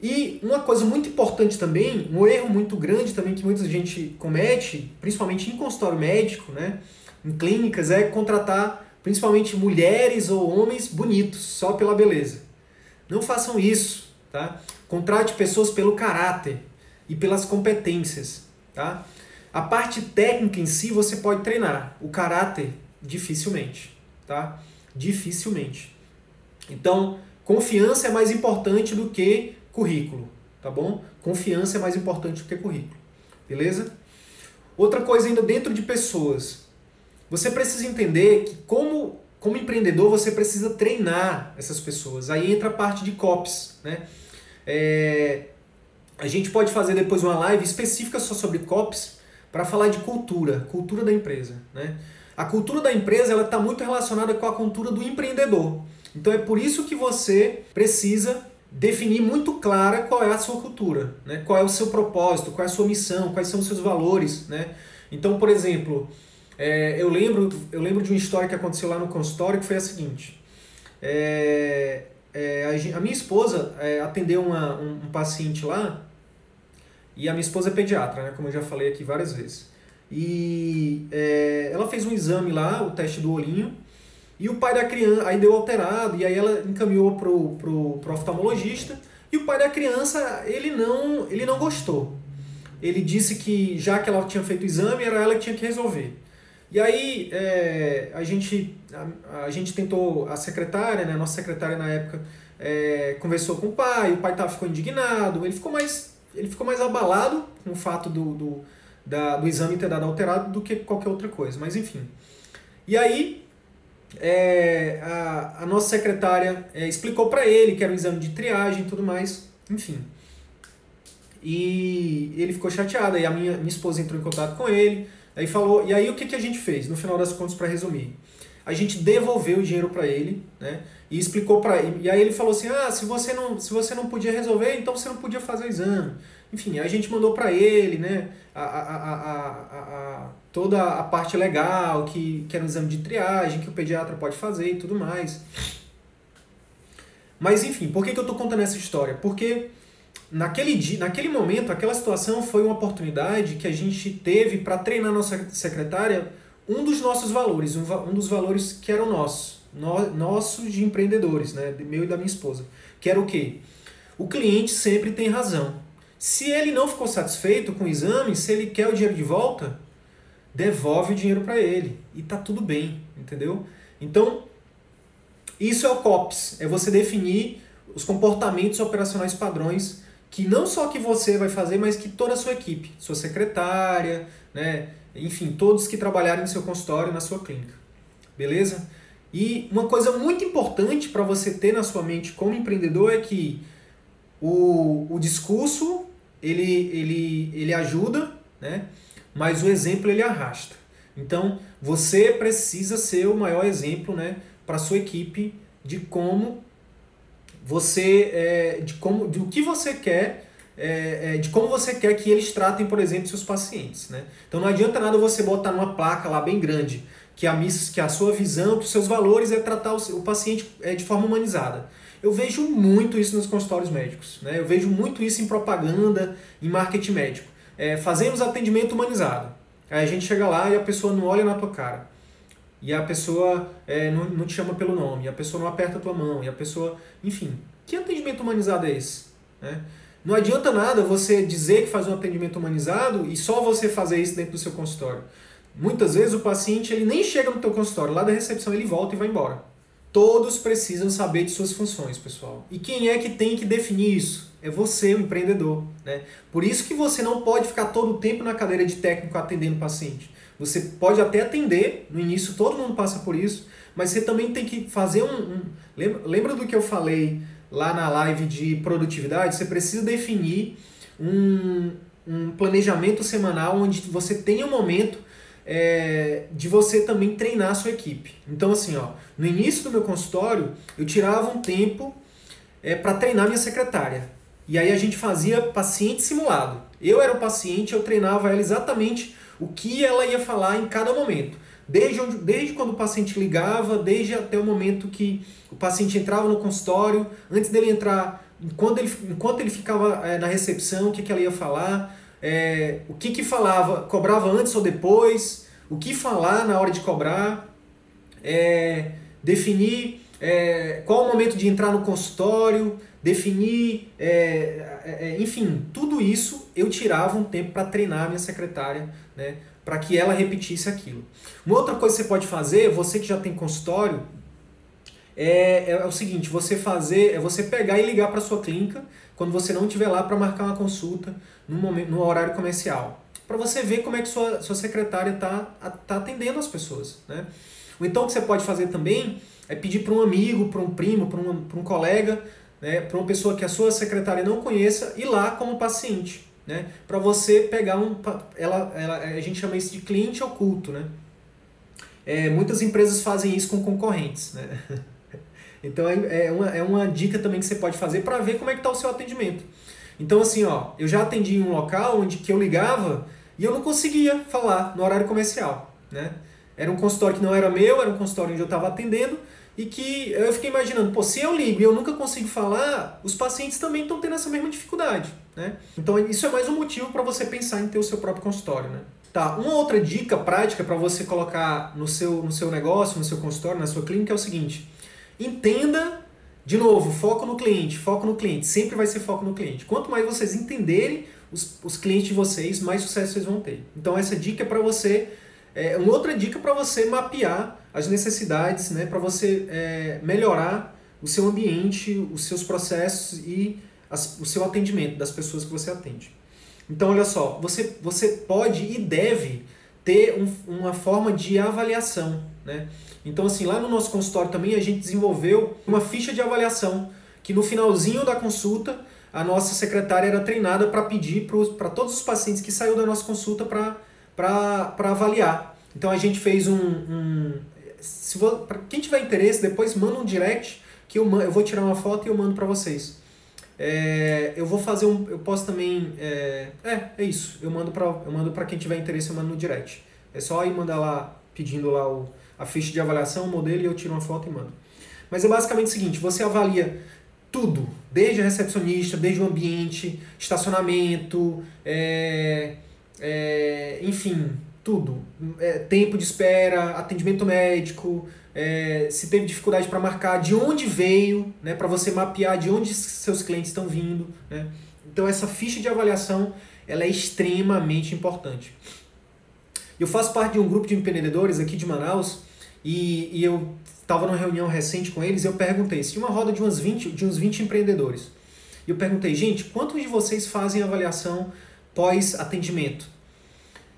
E uma coisa muito importante também, um erro muito grande também que muita gente comete, principalmente em consultório médico, né, em clínicas, é contratar principalmente mulheres ou homens bonitos, só pela beleza. Não façam isso, tá? Contrate pessoas pelo caráter, e pelas competências, tá? A parte técnica em si você pode treinar, o caráter dificilmente, tá? Dificilmente. Então, confiança é mais importante do que currículo, tá bom? Confiança é mais importante do que currículo. Beleza? Outra coisa ainda dentro de pessoas. Você precisa entender que como como empreendedor você precisa treinar essas pessoas. Aí entra a parte de COPS, né? É, a gente pode fazer depois uma live específica só sobre COPS para falar de cultura, cultura da empresa. Né? A cultura da empresa está muito relacionada com a cultura do empreendedor. Então é por isso que você precisa definir muito clara qual é a sua cultura, né? qual é o seu propósito, qual é a sua missão, quais são os seus valores. Né? Então, por exemplo, é, eu, lembro, eu lembro de uma história que aconteceu lá no consultório que foi a seguinte. É, é, a, minha esposa é, atendeu uma, um, um, paciente lá, e a minha esposa é pediatra, né, como eu já falei aqui várias vezes. E é, ela fez um exame lá, o teste do olhinho, e o pai da criança, aí deu alterado, e aí ela encaminhou pro, pro, pro oftalmologista, e o pai da criança, ele não, ele não gostou. Ele disse que já que ela tinha feito o exame, era ela que tinha que resolver. E aí é, a, gente, a, a, gente tentou, a secretária, né, a nossa secretária na época, é, conversou com o pai, o pai tá, ficou indignado, ele ficou mais, ele ficou mais abalado com o fato do, do, da, do exame ter dado alterado do que qualquer outra coisa, mas enfim. E aí é, a, a nossa secretária é, explicou para ele que era um exame de triagem e tudo mais, enfim. E ele ficou chateado, aí a minha, minha esposa entrou em contato com ele, Aí falou, e aí o que, que a gente fez, no final das contas, para resumir? A gente devolveu o dinheiro para ele, né? E explicou para ele. E aí ele falou assim: "Ah, se você não, se você não podia resolver, então você não podia fazer o exame". Enfim, a gente mandou para ele, né, a, a, a, a, toda a parte legal, que, que era um exame de triagem, que o pediatra pode fazer e tudo mais. Mas enfim, por que, que eu estou contando essa história? Porque naquele, dia, naquele momento, aquela situação foi uma oportunidade que a gente teve para treinar nossa secretária um dos nossos valores, um, um dos valores que eram nossos, no, nossos de empreendedores, né, meu e da minha esposa, que era o quê? O cliente sempre tem razão. Se ele não ficou satisfeito com o exame, se ele quer o dinheiro de volta, devolve o dinheiro para ele e tá tudo bem, entendeu? Então, isso é o COPS, é você definir os comportamentos operacionais padrões que não só que você vai fazer, mas que toda a sua equipe, sua secretária, né, enfim, todos que trabalharem no seu consultório, na sua clínica. Beleza? E uma coisa muito importante para você ter na sua mente como empreendedor é que o, o discurso ele, ele, ele ajuda, né? mas o exemplo ele arrasta. Então você precisa ser o maior exemplo né, para a sua equipe de como você é, de como do que você quer é, é, de como você quer que eles tratem, por exemplo, seus pacientes. Né? Então não adianta nada você botar numa placa lá bem grande que a, que a sua visão, que os seus valores é tratar o, o paciente é, de forma humanizada. Eu vejo muito isso nos consultórios médicos. Né? Eu vejo muito isso em propaganda, em marketing médico. É, fazemos atendimento humanizado. Aí a gente chega lá e a pessoa não olha na tua cara e a pessoa é, não, não te chama pelo nome, e a pessoa não aperta a tua mão, e a pessoa. Enfim, que atendimento humanizado é esse? Né? Não adianta nada você dizer que faz um atendimento humanizado e só você fazer isso dentro do seu consultório. Muitas vezes o paciente ele nem chega no teu consultório, lá da recepção ele volta e vai embora. Todos precisam saber de suas funções, pessoal. E quem é que tem que definir isso? É você, o empreendedor. Né? Por isso que você não pode ficar todo o tempo na cadeira de técnico atendendo o paciente. Você pode até atender, no início todo mundo passa por isso, mas você também tem que fazer um. um lembra, lembra do que eu falei lá na live de produtividade? Você precisa definir um, um planejamento semanal onde você tenha um momento é, de você também treinar a sua equipe. Então, assim, ó, no início do meu consultório, eu tirava um tempo é, para treinar minha secretária. E aí a gente fazia paciente simulado. Eu era o paciente, eu treinava ela exatamente o que ela ia falar em cada momento. Desde, onde, desde quando o paciente ligava, desde até o momento que o paciente entrava no consultório, antes dele entrar, enquanto ele, enquanto ele ficava é, na recepção, o que, que ela ia falar, é, o que, que falava, cobrava antes ou depois, o que falar na hora de cobrar, é, definir qual o momento de entrar no consultório, definir, é, é, enfim, tudo isso eu tirava um tempo para treinar a minha secretária, né, para que ela repetisse aquilo. Uma outra coisa que você pode fazer, você que já tem consultório, é, é o seguinte, você fazer, é você pegar e ligar para sua clínica quando você não estiver lá para marcar uma consulta no, momento, horário comercial, para você ver como é que sua, sua secretária está tá atendendo as pessoas, né? Ou então o que você pode fazer também é pedir para um amigo, para um primo, para um, um colega, né, para uma pessoa que a sua secretária não conheça, ir lá como paciente né? Para você pegar um, ela, ela, a gente chama isso de cliente oculto, né? É, muitas empresas fazem isso com concorrentes, né? Então é, é, uma, é uma dica também que você pode fazer para ver como é que está o seu atendimento. Então assim, ó, eu já atendi em um local onde que eu ligava e eu não conseguia falar no horário comercial, né? Era um consultório que não era meu, era um consultório onde eu estava atendendo e que eu fiquei imaginando, pô, se eu ligo e eu nunca consigo falar, os pacientes também estão tendo essa mesma dificuldade, né? Então isso é mais um motivo para você pensar em ter o seu próprio consultório, né? Tá, uma outra dica prática para você colocar no seu, no seu negócio, no seu consultório, na sua clínica é o seguinte: entenda, de novo, foco no cliente, foco no cliente, sempre vai ser foco no cliente. Quanto mais vocês entenderem os, os clientes de vocês, mais sucesso vocês vão ter. Então essa dica é para você é uma outra dica para você mapear as necessidades, né, para você é, melhorar o seu ambiente, os seus processos e as, o seu atendimento das pessoas que você atende. Então, olha só, você, você pode e deve ter um, uma forma de avaliação. Né? Então, assim, lá no nosso consultório também a gente desenvolveu uma ficha de avaliação, que no finalzinho da consulta a nossa secretária era treinada para pedir para todos os pacientes que saiu da nossa consulta para avaliar. Então a gente fez um. um se para quem tiver interesse, depois manda um direct que eu, eu vou tirar uma foto e eu mando para vocês. É, eu vou fazer um. Eu posso também. É, é, é isso. Eu mando para eu mando para quem tiver interesse, eu mando no direct. É só ir mandar lá pedindo lá o, a ficha de avaliação, o modelo e eu tiro uma foto e mando. Mas é basicamente o seguinte: você avalia tudo, desde a recepcionista, desde o ambiente, estacionamento, é, é, enfim, tudo. É, tempo de espera, atendimento médico, é, se teve dificuldade para marcar, de onde veio, né, para você mapear de onde seus clientes estão vindo. Né? Então essa ficha de avaliação ela é extremamente importante. Eu faço parte de um grupo de empreendedores aqui de Manaus e, e eu estava numa reunião recente com eles e eu perguntei, se tinha uma roda de, umas 20, de uns 20 empreendedores. E eu perguntei, gente, quantos de vocês fazem avaliação pós-atendimento?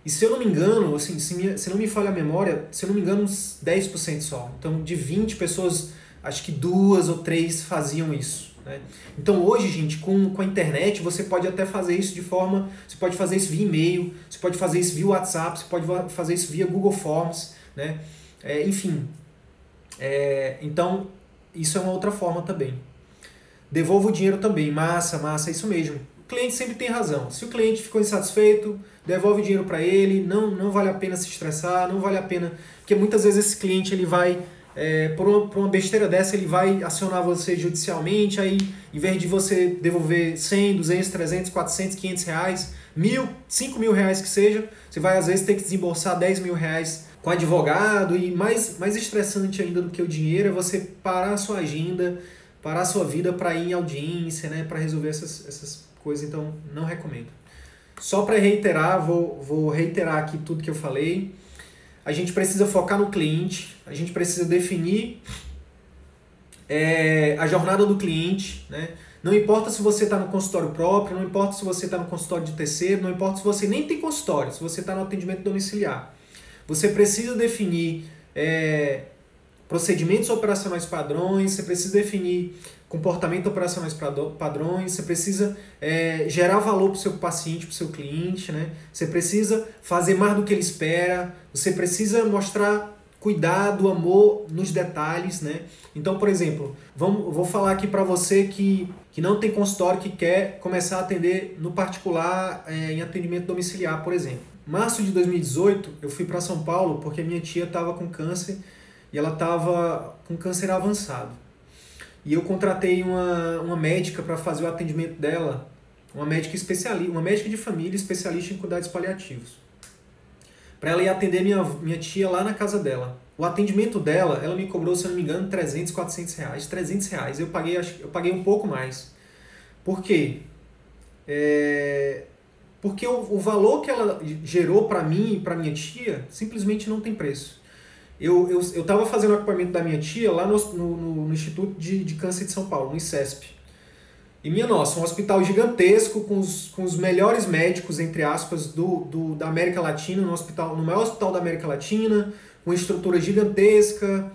E se eu não me engano, assim, se, se não me falha a memória, se eu não me engano, uns 10% só. Então, de 20 pessoas, acho que duas ou três faziam isso. Né? Então, hoje, gente, com, com a internet, você pode até fazer isso de forma. Você pode fazer isso via e-mail, você pode fazer isso via WhatsApp, você pode fazer isso via Google Forms, né? É, enfim, é, então, isso é uma outra forma também. Devolva o dinheiro também. Massa, massa, é isso mesmo. O cliente sempre tem razão. Se o cliente ficou insatisfeito, devolve dinheiro para ele. Não, não vale a pena se estressar, não vale a pena. Porque muitas vezes esse cliente ele vai, é, por, uma, por uma besteira dessa, ele vai acionar você judicialmente. Aí, em vez de você devolver 100, 200, 300, 400, 500 reais, mil, 5 mil reais que seja, você vai às vezes ter que desembolsar 10 mil reais com advogado e mais, mais estressante ainda do que o dinheiro é você parar a sua agenda, parar a sua vida para ir em audiência, né, para resolver essas, essas coisas, então não recomendo. Só para reiterar, vou, vou reiterar aqui tudo que eu falei. A gente precisa focar no cliente, a gente precisa definir é, a jornada do cliente, né? Não importa se você está no consultório próprio, não importa se você está no consultório de terceiro, não importa se você nem tem consultório, se você está no atendimento domiciliar. Você precisa definir é, procedimentos operacionais padrões, você precisa definir comportamento operacionais padrões, você precisa é, gerar valor para o seu paciente, para o seu cliente, né? você precisa fazer mais do que ele espera, você precisa mostrar cuidado, amor nos detalhes, né? Então, por exemplo, vamos, vou falar aqui para você que, que não tem consultório, que quer começar a atender no particular é, em atendimento domiciliar, por exemplo. Março de 2018, eu fui para São Paulo porque minha tia estava com câncer e ela estava com câncer avançado. E eu contratei uma, uma médica para fazer o atendimento dela, uma médica especialista, uma médica de família especialista em cuidados paliativos. Para ela ir atender minha, minha tia lá na casa dela. O atendimento dela, ela me cobrou, se eu não me engano, 300, 400 reais. 300 reais. Eu paguei, eu paguei um pouco mais. Por quê? É, porque o, o valor que ela gerou para mim e para minha tia simplesmente não tem preço. Eu eu eu estava fazendo o acompanhamento da minha tia lá no, no, no Instituto de, de Câncer de São Paulo, no ICESP. E minha nossa, um hospital gigantesco com os, com os melhores médicos, entre aspas, do, do, da América Latina, no, hospital, no maior hospital da América Latina, com estrutura gigantesca,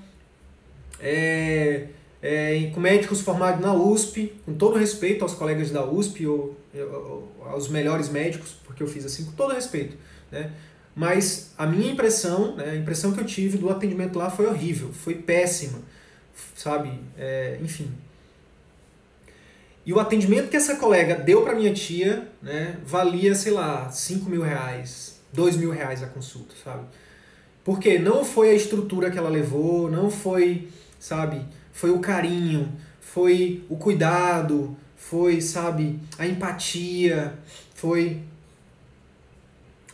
é, é, com médicos formados na USP, com todo respeito aos colegas da USP ou, ou, aos melhores médicos, porque eu fiz assim com todo respeito, né? Mas a minha impressão, né, a impressão que eu tive do atendimento lá foi horrível, foi péssima, sabe? É, enfim. E o atendimento que essa colega deu para minha tia, né, valia, sei lá, 5 mil reais, 2 mil reais a consulta, sabe? Porque não foi a estrutura que ela levou, não foi, sabe, foi o carinho, foi o cuidado, foi, sabe, a empatia, foi,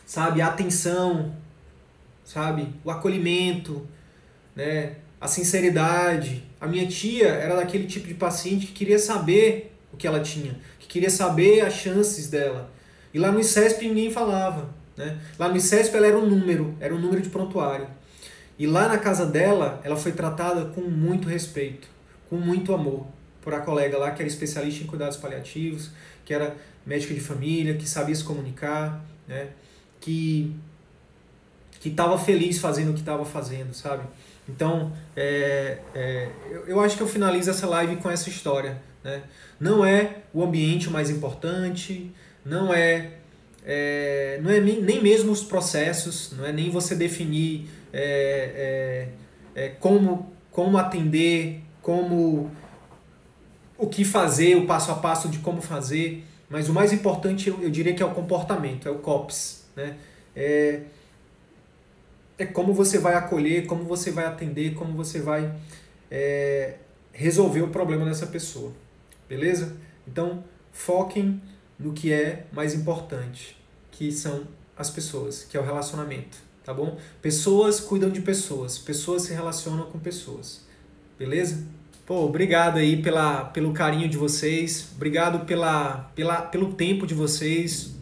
sabe, a atenção, sabe, o acolhimento, né, a sinceridade. A minha tia era daquele tipo de paciente que queria saber o que ela tinha, que queria saber as chances dela. E lá no ICESP ninguém falava. Né? Lá no ICESP ela era um número, era um número de prontuário. E lá na casa dela, ela foi tratada com muito respeito, com muito amor, por a colega lá que era especialista em cuidados paliativos, que era médica de família, que sabia se comunicar, né? Que que estava feliz fazendo o que estava fazendo, sabe? Então, é, é, eu, eu acho que eu finalizo essa live com essa história. Né? Não é o ambiente o mais importante, não é, é não é nem mesmo os processos, não é nem você definir é, é, é, como, como atender, como o que fazer, o passo a passo de como fazer, mas o mais importante eu, eu diria que é o comportamento, é o COPS. Né? É, é como você vai acolher, como você vai atender, como você vai é, resolver o problema dessa pessoa. Beleza? Então, foquem no que é mais importante, que são as pessoas, que é o relacionamento, tá bom? Pessoas cuidam de pessoas, pessoas se relacionam com pessoas. Beleza? Pô, obrigado aí pela, pelo carinho de vocês, obrigado pela, pela, pelo tempo de vocês,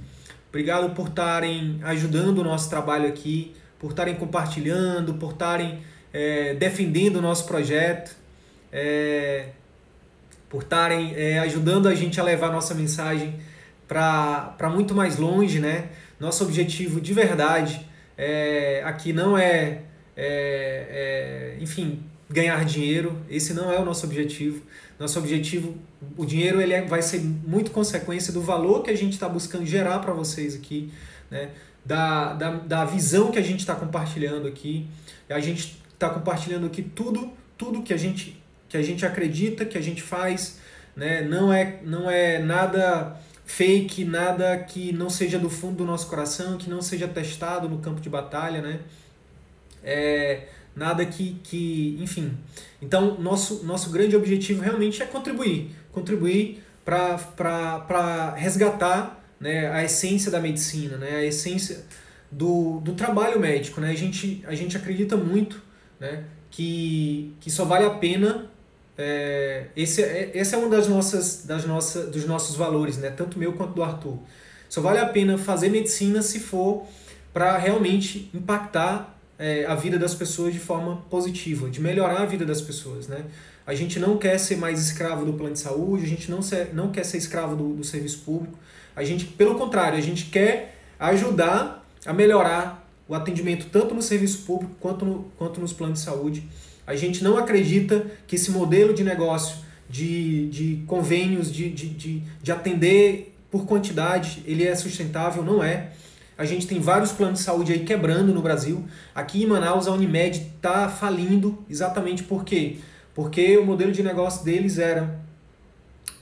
obrigado por estarem ajudando o nosso trabalho aqui por estarem compartilhando, por estarem é, defendendo o nosso projeto, é, por estarem é, ajudando a gente a levar a nossa mensagem para muito mais longe, né? Nosso objetivo de verdade é, aqui não é, é, é, enfim, ganhar dinheiro. Esse não é o nosso objetivo. Nosso objetivo, o dinheiro ele é, vai ser muito consequência do valor que a gente está buscando gerar para vocês aqui, né? da, da, da visão que a gente está compartilhando aqui. A gente está compartilhando aqui tudo, tudo que a gente que a gente acredita, que a gente faz, né? Não é não é nada fake, nada que não seja do fundo do nosso coração, que não seja testado no campo de batalha, né? É, nada que, que enfim. Então, nosso, nosso grande objetivo realmente é contribuir, contribuir para resgatar né, a essência da medicina, né, a essência do, do trabalho médico. Né? A, gente, a gente acredita muito né, que, que só vale a pena. É, esse, é, esse é um das nossas, das nossas, dos nossos valores, né, tanto meu quanto do Arthur. Só vale a pena fazer medicina se for para realmente impactar é, a vida das pessoas de forma positiva, de melhorar a vida das pessoas. Né? A gente não quer ser mais escravo do plano de saúde, a gente não, ser, não quer ser escravo do, do serviço público, a gente, pelo contrário, a gente quer ajudar a melhorar o atendimento tanto no serviço público quanto, no, quanto nos planos de saúde. A gente não acredita que esse modelo de negócio de, de convênios, de, de, de, de atender por quantidade, ele é sustentável, não é. A gente tem vários planos de saúde aí quebrando no Brasil. Aqui em Manaus, a Unimed está falindo exatamente por quê? Porque o modelo de negócio deles era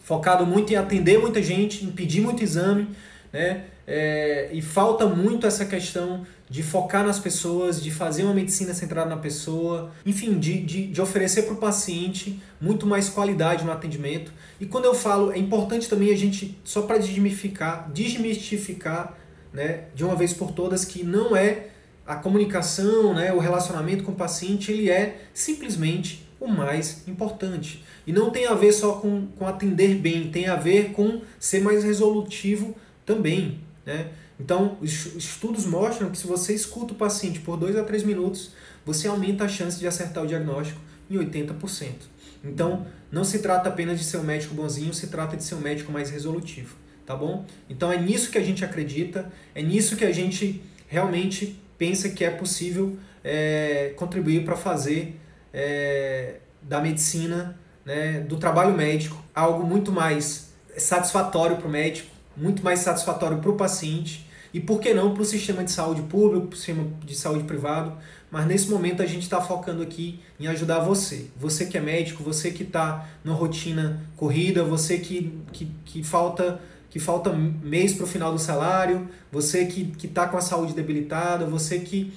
focado muito em atender muita gente, em pedir muito exame, né? É, e falta muito essa questão de focar nas pessoas, de fazer uma medicina centrada na pessoa, enfim, de, de, de oferecer para o paciente muito mais qualidade no atendimento. E quando eu falo, é importante também a gente, só para desmistificar, desmistificar né, de uma vez por todas, que não é a comunicação, né, o relacionamento com o paciente, ele é simplesmente o mais importante. E não tem a ver só com, com atender bem, tem a ver com ser mais resolutivo também. Né? Então, os estudos mostram que se você escuta o paciente por 2 a 3 minutos, você aumenta a chance de acertar o diagnóstico em 80%. Então, não se trata apenas de ser um médico bonzinho, se trata de ser um médico mais resolutivo, tá bom? Então é nisso que a gente acredita, é nisso que a gente realmente pensa que é possível é, contribuir para fazer é, da medicina né, do trabalho médico, algo muito mais satisfatório para o médico, muito mais satisfatório para o paciente e, por que não, para o sistema de saúde público, para o sistema de saúde privado. Mas nesse momento a gente está focando aqui em ajudar você. Você que é médico, você que está numa rotina corrida, você que, que, que falta que falta mês para o final do salário, você que está com a saúde debilitada, você que,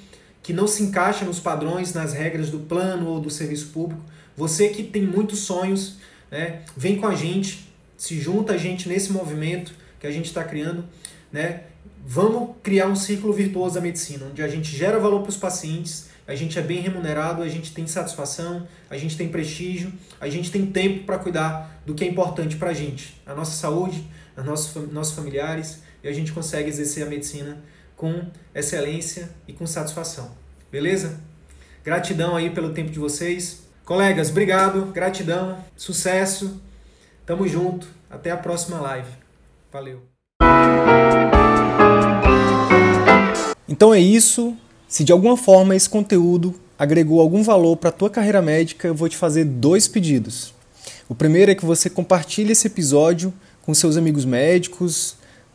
que não se encaixa nos padrões, nas regras do plano ou do serviço público. Você que tem muitos sonhos, né, vem com a gente, se junta a gente nesse movimento que a gente está criando. Né? Vamos criar um círculo virtuoso da medicina, onde a gente gera valor para os pacientes, a gente é bem remunerado, a gente tem satisfação, a gente tem prestígio, a gente tem tempo para cuidar do que é importante para a gente, a nossa saúde, os nossos, nossos familiares, e a gente consegue exercer a medicina com excelência e com satisfação. Beleza? Gratidão aí pelo tempo de vocês. Colegas, obrigado, gratidão, sucesso. Tamo junto. Até a próxima live. Valeu. Então é isso. Se de alguma forma esse conteúdo agregou algum valor para a tua carreira médica, eu vou te fazer dois pedidos. O primeiro é que você compartilhe esse episódio com seus amigos médicos,